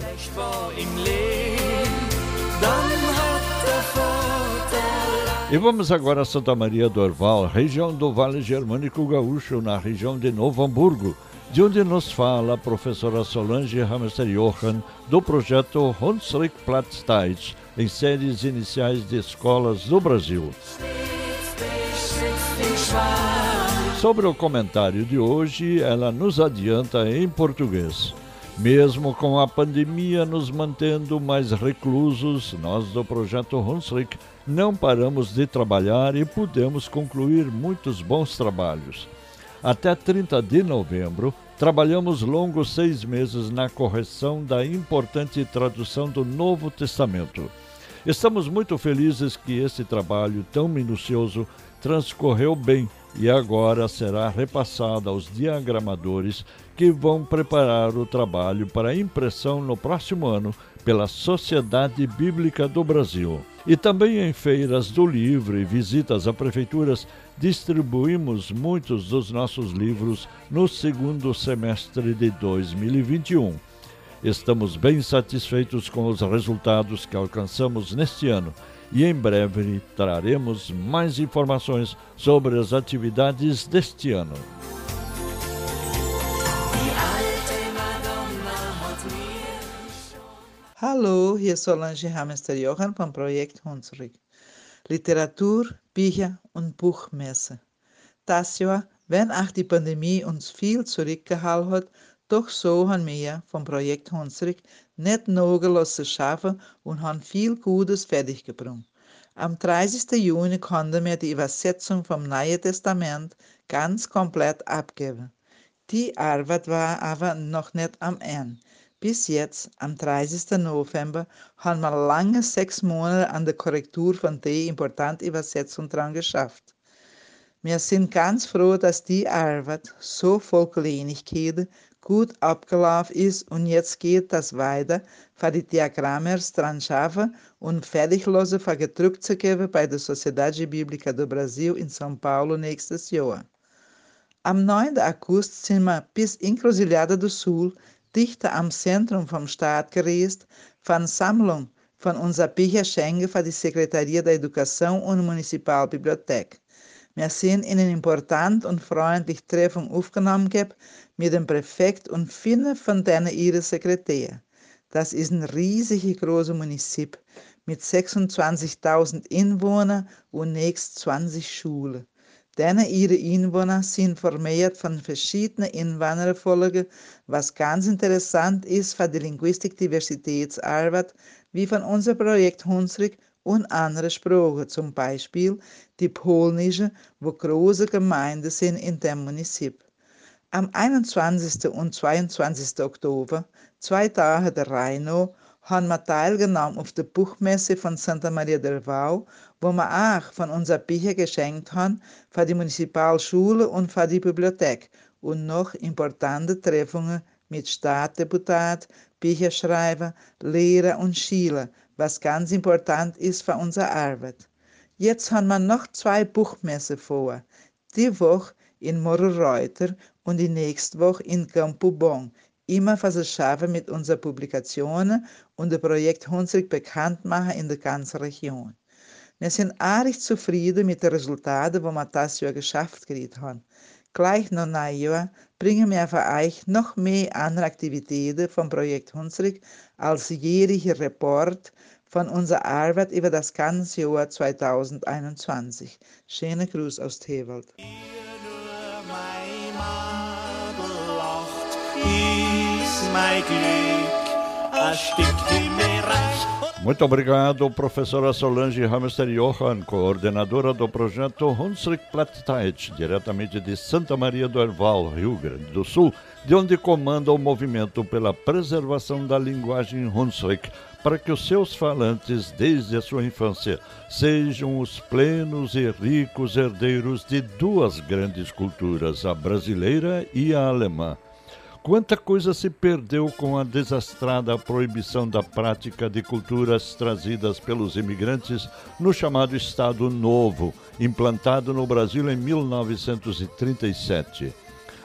E vamos agora a Santa Maria do Orval, região do Vale Germânico Gaúcho, na região de Novo Hamburgo, de onde nos fala a professora Solange Hamster Johann, do projeto Hunsrück Platzteich, em séries iniciais de escolas do Brasil. Sobre o comentário de hoje, ela nos adianta em português. Mesmo com a pandemia nos mantendo mais reclusos, nós do projeto Hunsrück não paramos de trabalhar e pudemos concluir muitos bons trabalhos. Até 30 de novembro, trabalhamos longos seis meses na correção da importante tradução do Novo Testamento. Estamos muito felizes que esse trabalho tão minucioso transcorreu bem e agora será repassado aos diagramadores que vão preparar o trabalho para impressão no próximo ano pela Sociedade Bíblica do Brasil. E também em feiras do livro e visitas a prefeituras, distribuímos muitos dos nossos livros no segundo semestre de 2021. Estamos bem satisfeitos com os resultados que alcançamos neste ano e em breve traremos mais informações sobre as atividades deste ano. Hallo, hier ist Solange Hamester Johann vom Projekt Hunsrück. Literatur, Bücher und Buchmesse. Das Jahr, wenn auch die Pandemie uns viel zurückgehalten hat, doch so haben wir vom Projekt Hunsrück nicht nachgelassen schaffen und haben viel Gutes fertiggebracht. Am 30. Juni konnten wir die Übersetzung vom Neuen Testament ganz komplett abgeben. Die Arbeit war aber noch nicht am Ende. Bis jetzt, am 30. November, haben wir lange sechs Monate an der Korrektur von der importanten Übersetzung dran geschafft. Wir sind ganz froh, dass die Arbeit so voll Kleinigkeiten gut abgelaufen ist und jetzt geht das weiter, für die Diagrammers dran schaffen und fertiglose für gedruckt zu geben bei der Sociedade Bíblica do Brasil in São Paulo nächstes Jahr. Am 9. August sind wir bis Encruzilhada do Sul, dichter am Zentrum vom Staat gereist, von Sammlung von unserer Bücherschenke für die Secretaria da Educação und Municipalbibliothek. Wir sind in eine importante und freundliche Treffung aufgenommen mit dem Präfekt und vielen von denen ihre Sekretär. Das ist ein riesig großes Munizip mit 26.000 Einwohnern und nächst 20 Schulen. Denn ihre Einwohner sind formiert von verschiedenen Einwandererfolgen, was ganz interessant ist für die Linguistik-Diversitätsarbeit, wie von unserem Projekt Hunsrück und andere Sprachen, zum Beispiel die polnische, wo große Gemeinden sind in dem Munizip. Am 21. und 22. Oktober, zwei Tage der Rheino, haben wir teilgenommen auf der Buchmesse von Santa Maria del Vau, wo wir auch von unserer Bücher geschenkt haben für die Municipalschule und für die Bibliothek und noch importante Treffungen mit Staatsdeputat, Bücherschreiber, Lehrer und Schüler, was ganz important ist für unsere Arbeit. Jetzt haben wir noch zwei Buchmessen vor. Die Woche in Mororeuter und die nächste Woche in Campo Bon. Immer was es schaffen mit unseren Publikationen und dem Projekt Hunsrück bekannt machen in der ganzen Region. Wir sind arg zufrieden mit den Resultaten, die wir das Jahr geschafft haben. Gleich noch ein Jahr bringen wir für euch noch mehr andere Aktivitäten vom Projekt Hunsrück als jährlicher Report von unserer Arbeit über das ganze Jahr 2021. Schöne Gruß aus Tewald. Muito obrigado, professora Solange Hamster Johan, coordenadora do projeto Hunsrück Plattheit, diretamente de Santa Maria do Herval, Rio Grande do Sul, de onde comanda o movimento pela preservação da linguagem Hunsrück, para que os seus falantes, desde a sua infância, sejam os plenos e ricos herdeiros de duas grandes culturas, a brasileira e a alemã. Quanta coisa se perdeu com a desastrada proibição da prática de culturas trazidas pelos imigrantes no chamado Estado Novo, implantado no Brasil em 1937.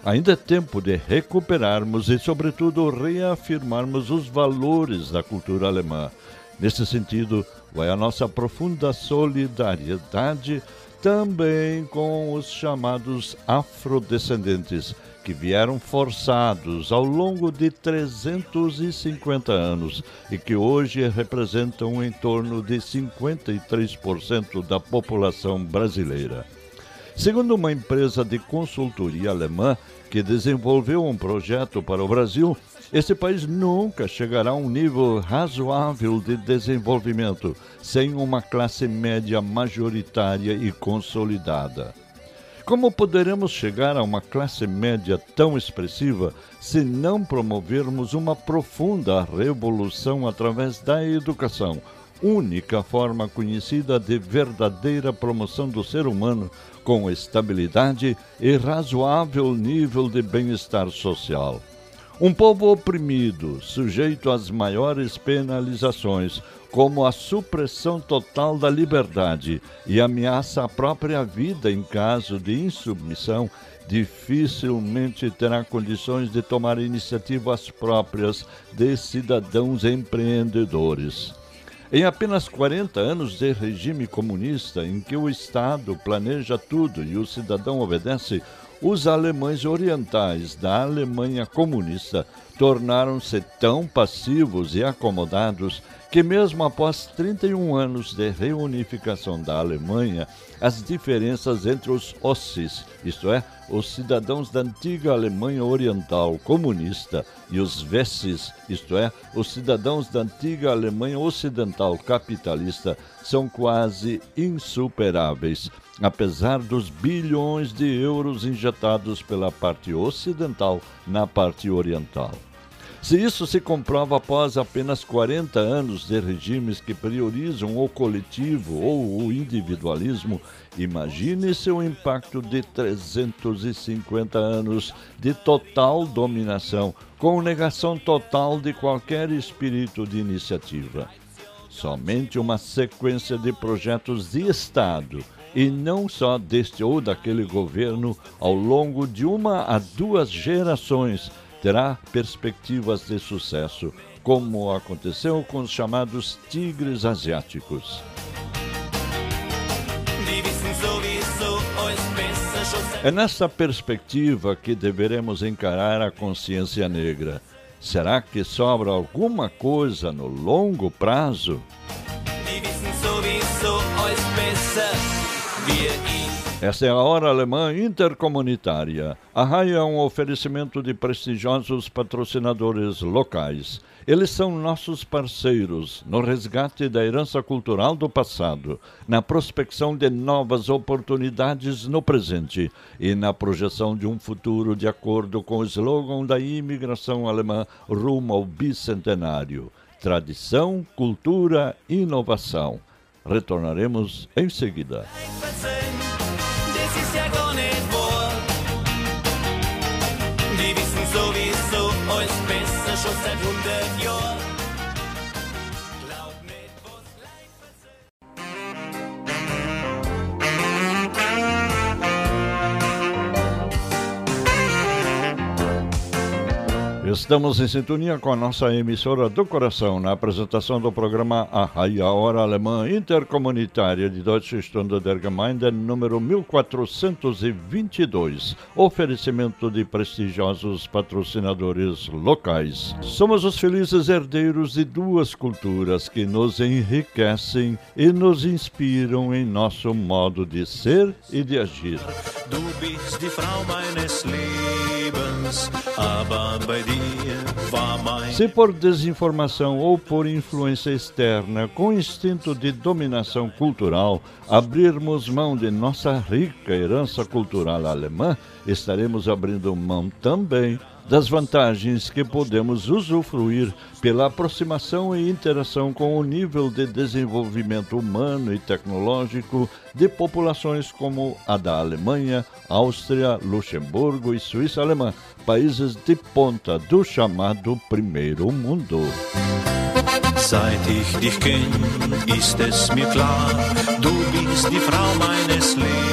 Ainda é tempo de recuperarmos e, sobretudo, reafirmarmos os valores da cultura alemã. Nesse sentido, vai a nossa profunda solidariedade também com os chamados afrodescendentes que vieram forçados ao longo de 350 anos e que hoje representam em torno de 53% da população brasileira. Segundo uma empresa de consultoria alemã que desenvolveu um projeto para o Brasil, esse país nunca chegará a um nível razoável de desenvolvimento sem uma classe média majoritária e consolidada. Como poderemos chegar a uma classe média tão expressiva se não promovermos uma profunda revolução através da educação, única forma conhecida de verdadeira promoção do ser humano com estabilidade e razoável nível de bem-estar social? Um povo oprimido, sujeito às maiores penalizações, como a supressão total da liberdade e ameaça à própria vida em caso de insubmissão, dificilmente terá condições de tomar iniciativas próprias de cidadãos empreendedores. Em apenas 40 anos de regime comunista, em que o Estado planeja tudo e o cidadão obedece, os alemães orientais da Alemanha comunista tornaram-se tão passivos e acomodados que, mesmo após 31 anos de reunificação da Alemanha, as diferenças entre os Ossis, isto é, os cidadãos da antiga Alemanha Oriental comunista, e os Wessis, isto é, os cidadãos da antiga Alemanha Ocidental capitalista, são quase insuperáveis, apesar dos bilhões de euros injetados pela parte ocidental na parte oriental. Se isso se comprova após apenas 40 anos de regimes que priorizam o coletivo ou o individualismo, imagine seu impacto de 350 anos de total dominação, com negação total de qualquer espírito de iniciativa. Somente uma sequência de projetos de Estado e não só deste ou daquele governo ao longo de uma a duas gerações terá perspectivas de sucesso, como aconteceu com os chamados tigres asiáticos. É nessa perspectiva que deveremos encarar a consciência negra. Será que sobra alguma coisa no longo prazo? Esta é a Hora Alemã Intercomunitária. A RAI é um oferecimento de prestigiosos patrocinadores locais. Eles são nossos parceiros no resgate da herança cultural do passado, na prospecção de novas oportunidades no presente e na projeção de um futuro de acordo com o slogan da imigração alemã rumo ao bicentenário: tradição, cultura, inovação. Retornaremos em seguida. schon seit 100 Jahren. Estamos em sintonia com a nossa emissora do coração na apresentação do programa A Raia Hora Alemã Intercomunitária de Deutsche Stunde der Gemeinde número 1422. Oferecimento de prestigiosos patrocinadores locais. Somos os felizes herdeiros de duas culturas que nos enriquecem e nos inspiram em nosso modo de ser e de agir. Du bist die Frau meines Lebens, aber bei dir se por desinformação ou por influência externa, com instinto de dominação cultural, abrirmos mão de nossa rica herança cultural alemã, estaremos abrindo mão também das vantagens que podemos usufruir pela aproximação e interação com o nível de desenvolvimento humano e tecnológico de populações como a da Alemanha, Áustria, Luxemburgo e Suíça alemã, países de ponta do chamado Primeiro Mundo. Seit ich dich kenn, ist es mir klar, du bist die Frau meines Lebens.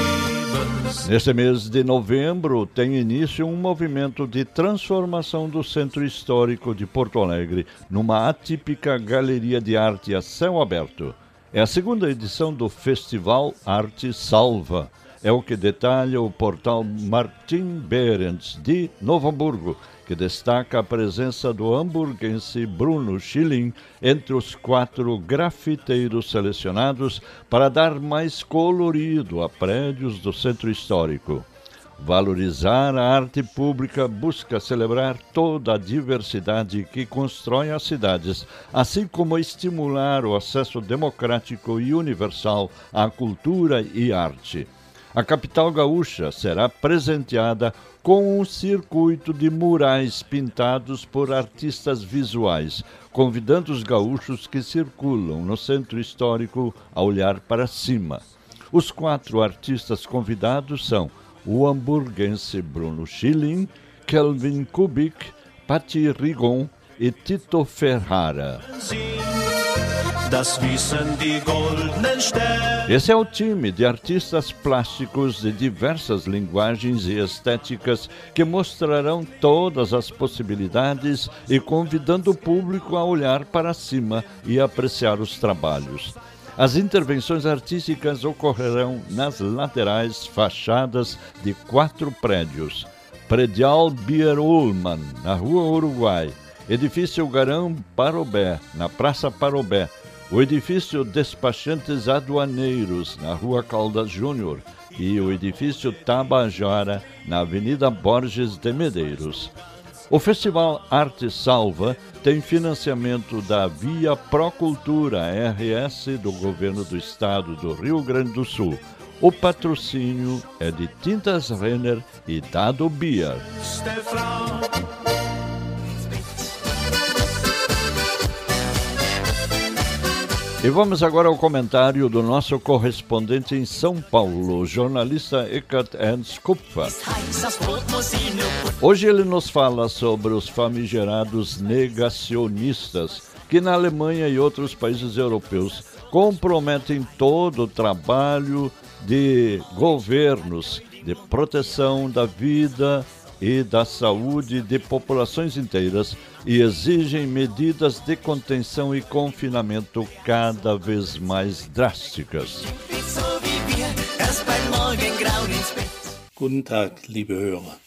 Neste mês de novembro tem início um movimento de transformação do Centro Histórico de Porto Alegre numa atípica galeria de arte a céu aberto. É a segunda edição do Festival Arte Salva é o que detalha o portal Martin Behrens, de Novo Hamburgo, que destaca a presença do hamburguense Bruno Schilling entre os quatro grafiteiros selecionados para dar mais colorido a prédios do centro histórico. Valorizar a arte pública busca celebrar toda a diversidade que constrói as cidades, assim como estimular o acesso democrático e universal à cultura e arte a capital gaúcha será presenteada com um circuito de murais pintados por artistas visuais, convidando os gaúchos que circulam no centro histórico a olhar para cima. Os quatro artistas convidados são o hamburguense Bruno Schilling, Kelvin Kubik, Patti Rigon e Tito Ferrara. Esse é o time de artistas plásticos de diversas linguagens e estéticas que mostrarão todas as possibilidades e convidando o público a olhar para cima e apreciar os trabalhos. As intervenções artísticas ocorrerão nas laterais fachadas de quatro prédios. Predial Bier Ullmann, na Rua Uruguai. Edifício Garão Parobé, na Praça Parobé o edifício Despachantes Aduaneiros, na Rua Caldas Júnior, e o edifício Tabajara, na Avenida Borges de Medeiros. O Festival Arte Salva tem financiamento da Via Procultura RS do Governo do Estado do Rio Grande do Sul. O patrocínio é de Tintas Renner e Dado Bier. E vamos agora ao comentário do nosso correspondente em São Paulo, jornalista Eckhart Ernst Kupfer. Hoje ele nos fala sobre os famigerados negacionistas que na Alemanha e outros países europeus comprometem todo o trabalho de governos de proteção da vida e da saúde de populações inteiras e exigem medidas de contenção e confinamento cada vez mais drásticas. Guten Tag, liebe Hörer.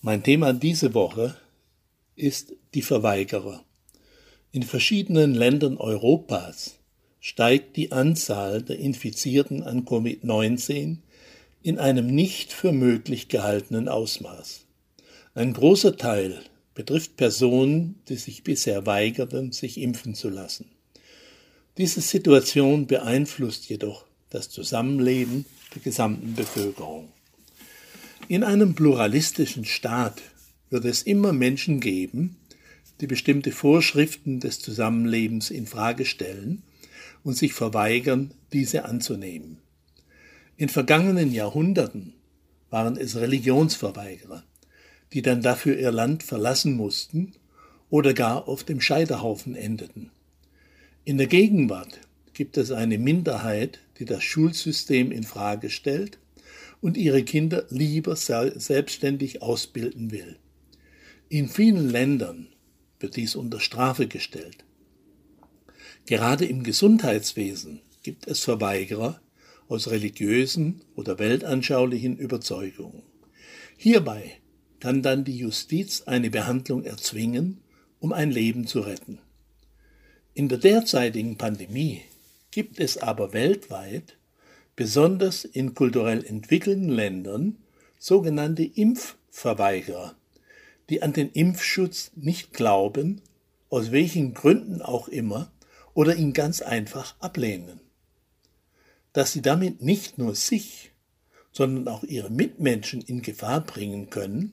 Mein Thema diese Woche ist die Verweigerer. In verschiedenen Ländern Europas steigt die Anzahl der Infizierten an Covid-19 in einem nicht für möglich gehaltenen Ausmaß. Ein großer Teil betrifft Personen, die sich bisher weigerten, sich impfen zu lassen. Diese Situation beeinflusst jedoch das Zusammenleben der gesamten Bevölkerung. In einem pluralistischen Staat wird es immer Menschen geben, die bestimmte Vorschriften des Zusammenlebens in Frage stellen und sich verweigern, diese anzunehmen. In vergangenen Jahrhunderten waren es Religionsverweigerer, die dann dafür ihr Land verlassen mussten oder gar auf dem Scheiterhaufen endeten. In der Gegenwart gibt es eine Minderheit, die das Schulsystem in Frage stellt und ihre Kinder lieber selbstständig ausbilden will. In vielen Ländern wird dies unter Strafe gestellt. Gerade im Gesundheitswesen gibt es Verweigerer aus religiösen oder weltanschaulichen Überzeugungen. Hierbei kann dann die Justiz eine Behandlung erzwingen, um ein Leben zu retten. In der derzeitigen Pandemie gibt es aber weltweit, besonders in kulturell entwickelten Ländern, sogenannte Impfverweigerer, die an den Impfschutz nicht glauben, aus welchen Gründen auch immer, oder ihn ganz einfach ablehnen. Dass sie damit nicht nur sich, sondern auch ihre Mitmenschen in Gefahr bringen können,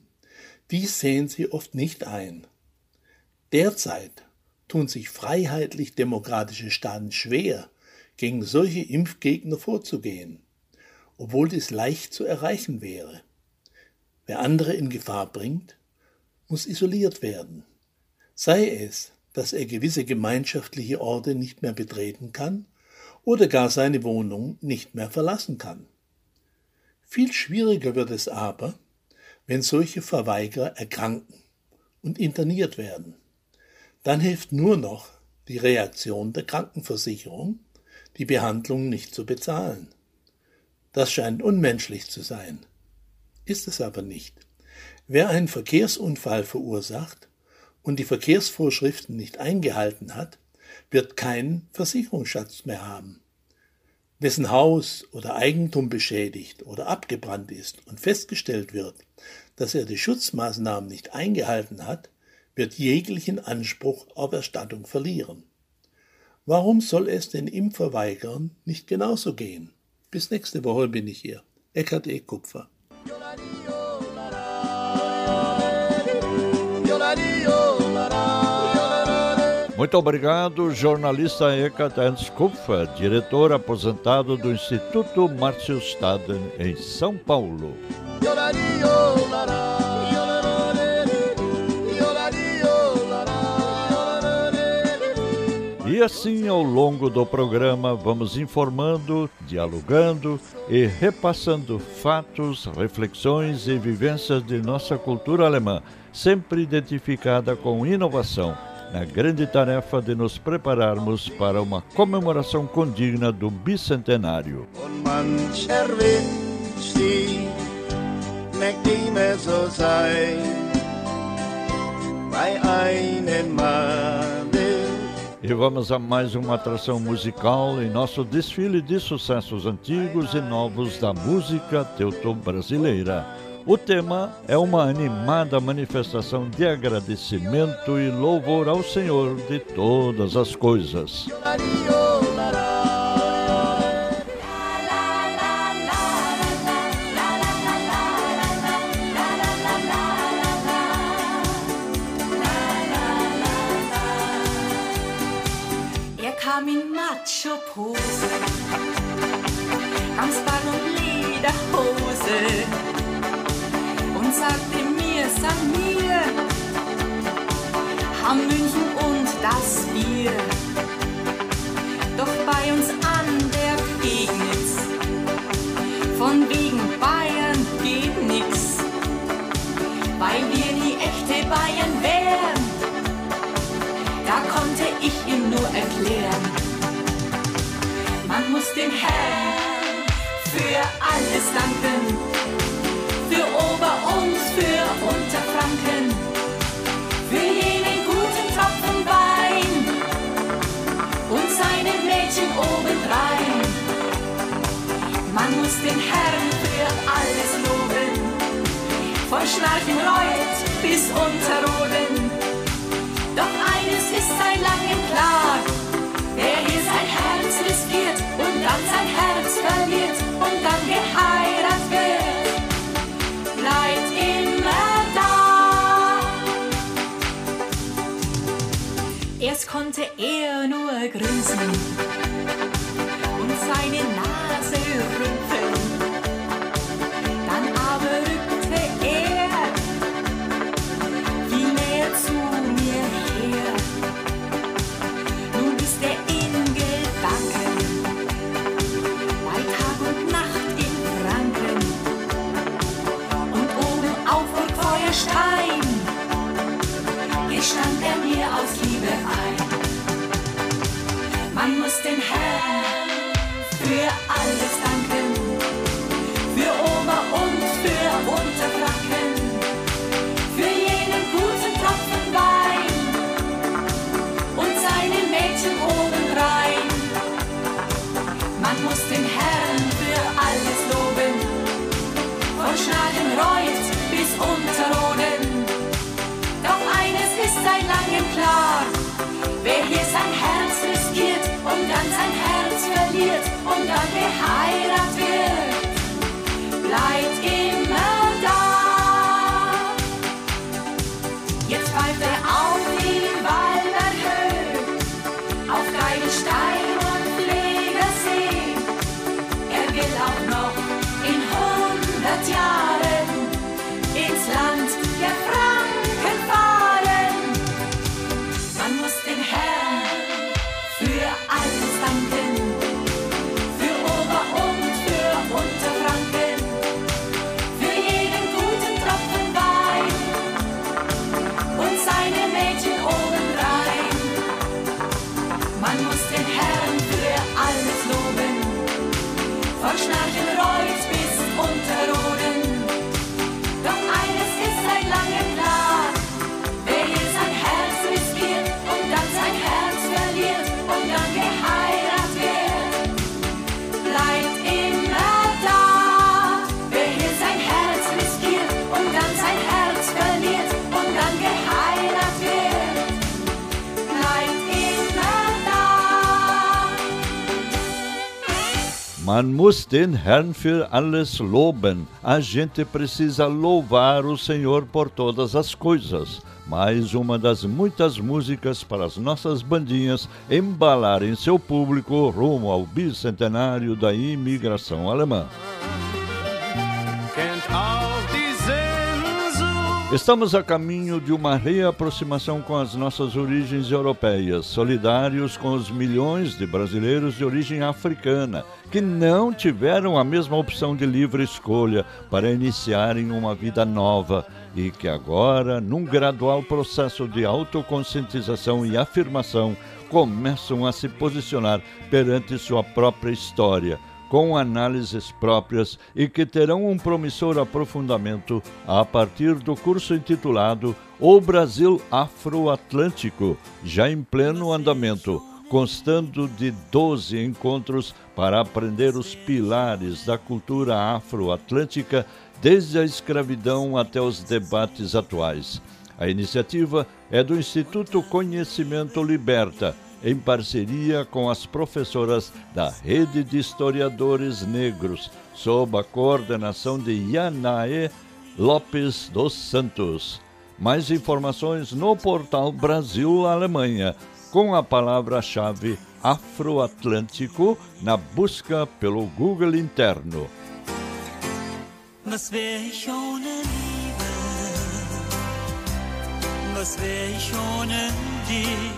dies sehen sie oft nicht ein. Derzeit tun sich freiheitlich-demokratische Staaten schwer, gegen solche Impfgegner vorzugehen, obwohl dies leicht zu erreichen wäre. Wer andere in Gefahr bringt, muss isoliert werden. Sei es, dass er gewisse gemeinschaftliche Orte nicht mehr betreten kann oder gar seine Wohnung nicht mehr verlassen kann. Viel schwieriger wird es aber, wenn solche Verweigerer erkranken und interniert werden. Dann hilft nur noch die Reaktion der Krankenversicherung, die Behandlung nicht zu bezahlen. Das scheint unmenschlich zu sein. Ist es aber nicht. Wer einen Verkehrsunfall verursacht und die Verkehrsvorschriften nicht eingehalten hat, wird keinen Versicherungsschatz mehr haben. Wessen Haus oder Eigentum beschädigt oder abgebrannt ist und festgestellt wird, dass er die Schutzmaßnahmen nicht eingehalten hat, wird jeglichen Anspruch auf Erstattung verlieren. Warum soll es den Impfverweigern nicht genauso gehen? Bis nächste Woche bin ich hier. Eckhard E. Kupfer. Muito obrigado, jornalista Ekaterns Kupfer, diretor aposentado do Instituto Márcio Staden, em São Paulo. E assim, ao longo do programa, vamos informando, dialogando e repassando fatos, reflexões e vivências de nossa cultura alemã, sempre identificada com inovação na grande tarefa de nos prepararmos para uma comemoração condigna do bicentenário. E vamos a mais uma atração musical em nosso desfile de sucessos antigos e novos da música teuto-brasileira. O tema é uma animada manifestação de agradecimento e louvor ao Senhor de todas as coisas. Kam in Macho-Pose, Gamsball und Lederhose sagte mir, sag mir, haben München und das Bier. Doch bei uns an der Pegnitz, von wegen Bayern geht nix, weil wir die echte Bayern wären. Da konnte ich ihm nur erklären, man muss dem Herrn für alles danken obendrein. Man muss den Herrn für alles loben. Von Schnarchenreuth bis Unterroden. Doch eines ist seit langem klar, wer hier sein Herz riskiert und dann sein Herz verliert und dann geheiratet wird, bleibt immer da. Erst konnte er nur grinsen different things. Man muss den Herrn für alles loben. A gente precisa louvar o Senhor por todas as coisas. Mais uma das muitas músicas para as nossas bandinhas embalarem seu público rumo ao bicentenário da imigração alemã. Estamos a caminho de uma reaproximação com as nossas origens europeias, solidários com os milhões de brasileiros de origem africana que não tiveram a mesma opção de livre escolha para iniciarem uma vida nova e que agora, num gradual processo de autoconscientização e afirmação, começam a se posicionar perante sua própria história com análises próprias e que terão um promissor aprofundamento a partir do curso intitulado O Brasil Afroatlântico, já em pleno andamento, constando de 12 encontros para aprender os pilares da cultura afroatlântica, desde a escravidão até os debates atuais. A iniciativa é do Instituto Conhecimento Liberta, em parceria com as professoras da Rede de Historiadores Negros, sob a coordenação de Yanae Lopes dos Santos. Mais informações no portal Brasil Alemanha, com a palavra-chave Afroatlântico na busca pelo Google interno. Was?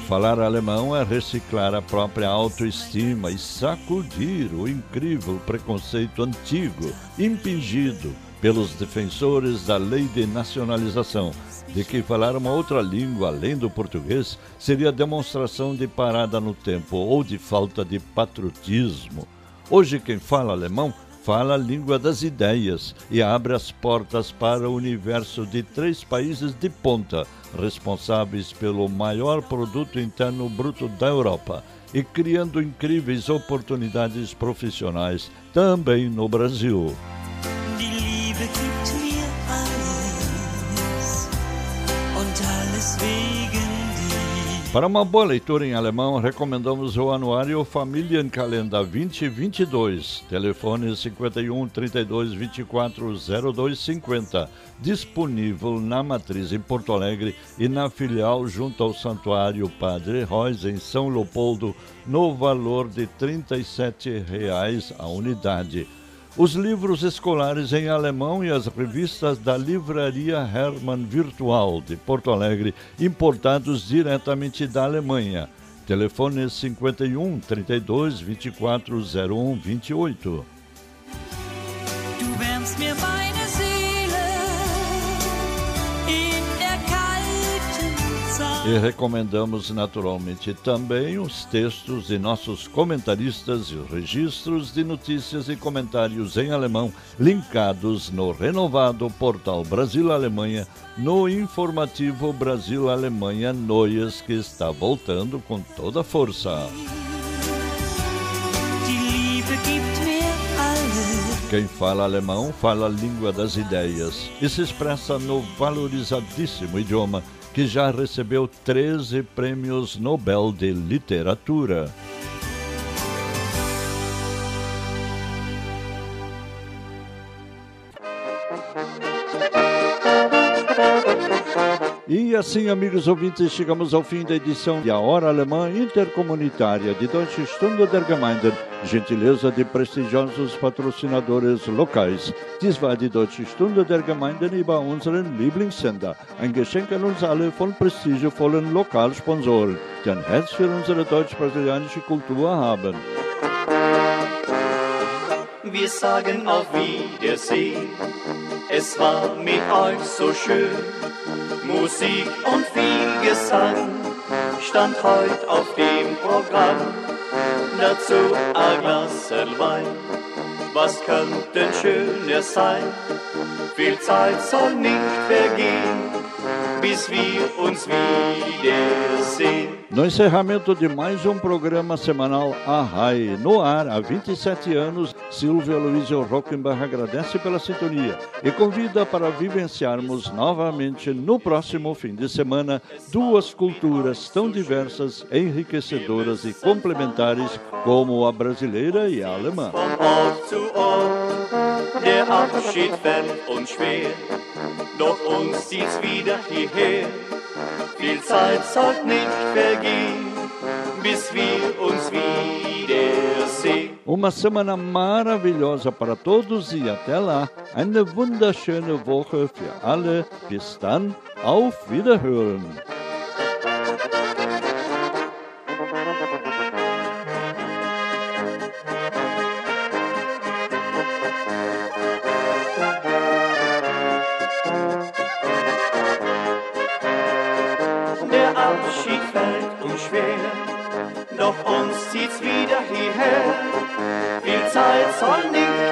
Falar alemão é reciclar a própria autoestima e sacudir o incrível preconceito antigo, impingido pelos defensores da lei de nacionalização, de que falar uma outra língua além do português seria demonstração de parada no tempo ou de falta de patriotismo. Hoje, quem fala alemão fala a língua das ideias e abre as portas para o universo de três países de ponta, responsáveis pelo maior produto interno bruto da Europa e criando incríveis oportunidades profissionais também no Brasil. Para uma boa leitura em alemão, recomendamos o anuário Familienkalender 2022, telefone 51 32 24 0250, disponível na matriz em Porto Alegre e na filial junto ao Santuário Padre Reis em São Leopoldo, no valor de 37 reais a unidade os livros escolares em alemão e as revistas da Livraria Hermann Virtual de Porto Alegre, importados diretamente da Alemanha. Telefone 51 32 24 01 28. Du E recomendamos naturalmente também os textos de nossos comentaristas e os registros de notícias e comentários em alemão linkados no renovado portal Brasil-Alemanha, no informativo Brasil-Alemanha Noias, que está voltando com toda a força. Quem fala alemão fala a língua das ideias e se expressa no valorizadíssimo idioma que já recebeu 13 prêmios Nobel de Literatura. E assim, amigos ouvintes, chegamos ao fim da edição de A Hora Alemã Intercomunitária de Deutsche Stunde der Gemeinden, gentileza de prestigiosos patrocinadores locais. Dies war die Deutsche Stunde der Gemeinden über unseren Lieblingssender. Ein Geschenk an uns alle von prestigevollen Lokalsponsoren, die ein Herz für unsere deutsch-brasilianische Kultur haben. Wir sagen auf Wiedersehen. Es war mit euch so schön. Musik und viel Gesang stand heute auf dem Programm. Dazu ein Glas Wein. Was könnte schöner sein? Viel Zeit soll nicht vergehen, bis wir uns wiedersehen. No encerramento de mais um programa semanal Arrai, no ar há 27 anos, Silvio Aloysio Rockenbach agradece pela sintonia e convida para vivenciarmos novamente no próximo fim de semana duas culturas tão diversas, enriquecedoras e complementares como a brasileira e a alemã. Der Abschied schwer, doch uns zieht's wieder hierher. Viel Zeit soll nicht vergehen, bis wir uns wiedersehen. Uma semana maravilhosa para todos e até lá. Eine wunderschöne Woche für alle. Bis dann, auf Wiederhören. Zieht's wieder hierher. Viel Zeit soll nicht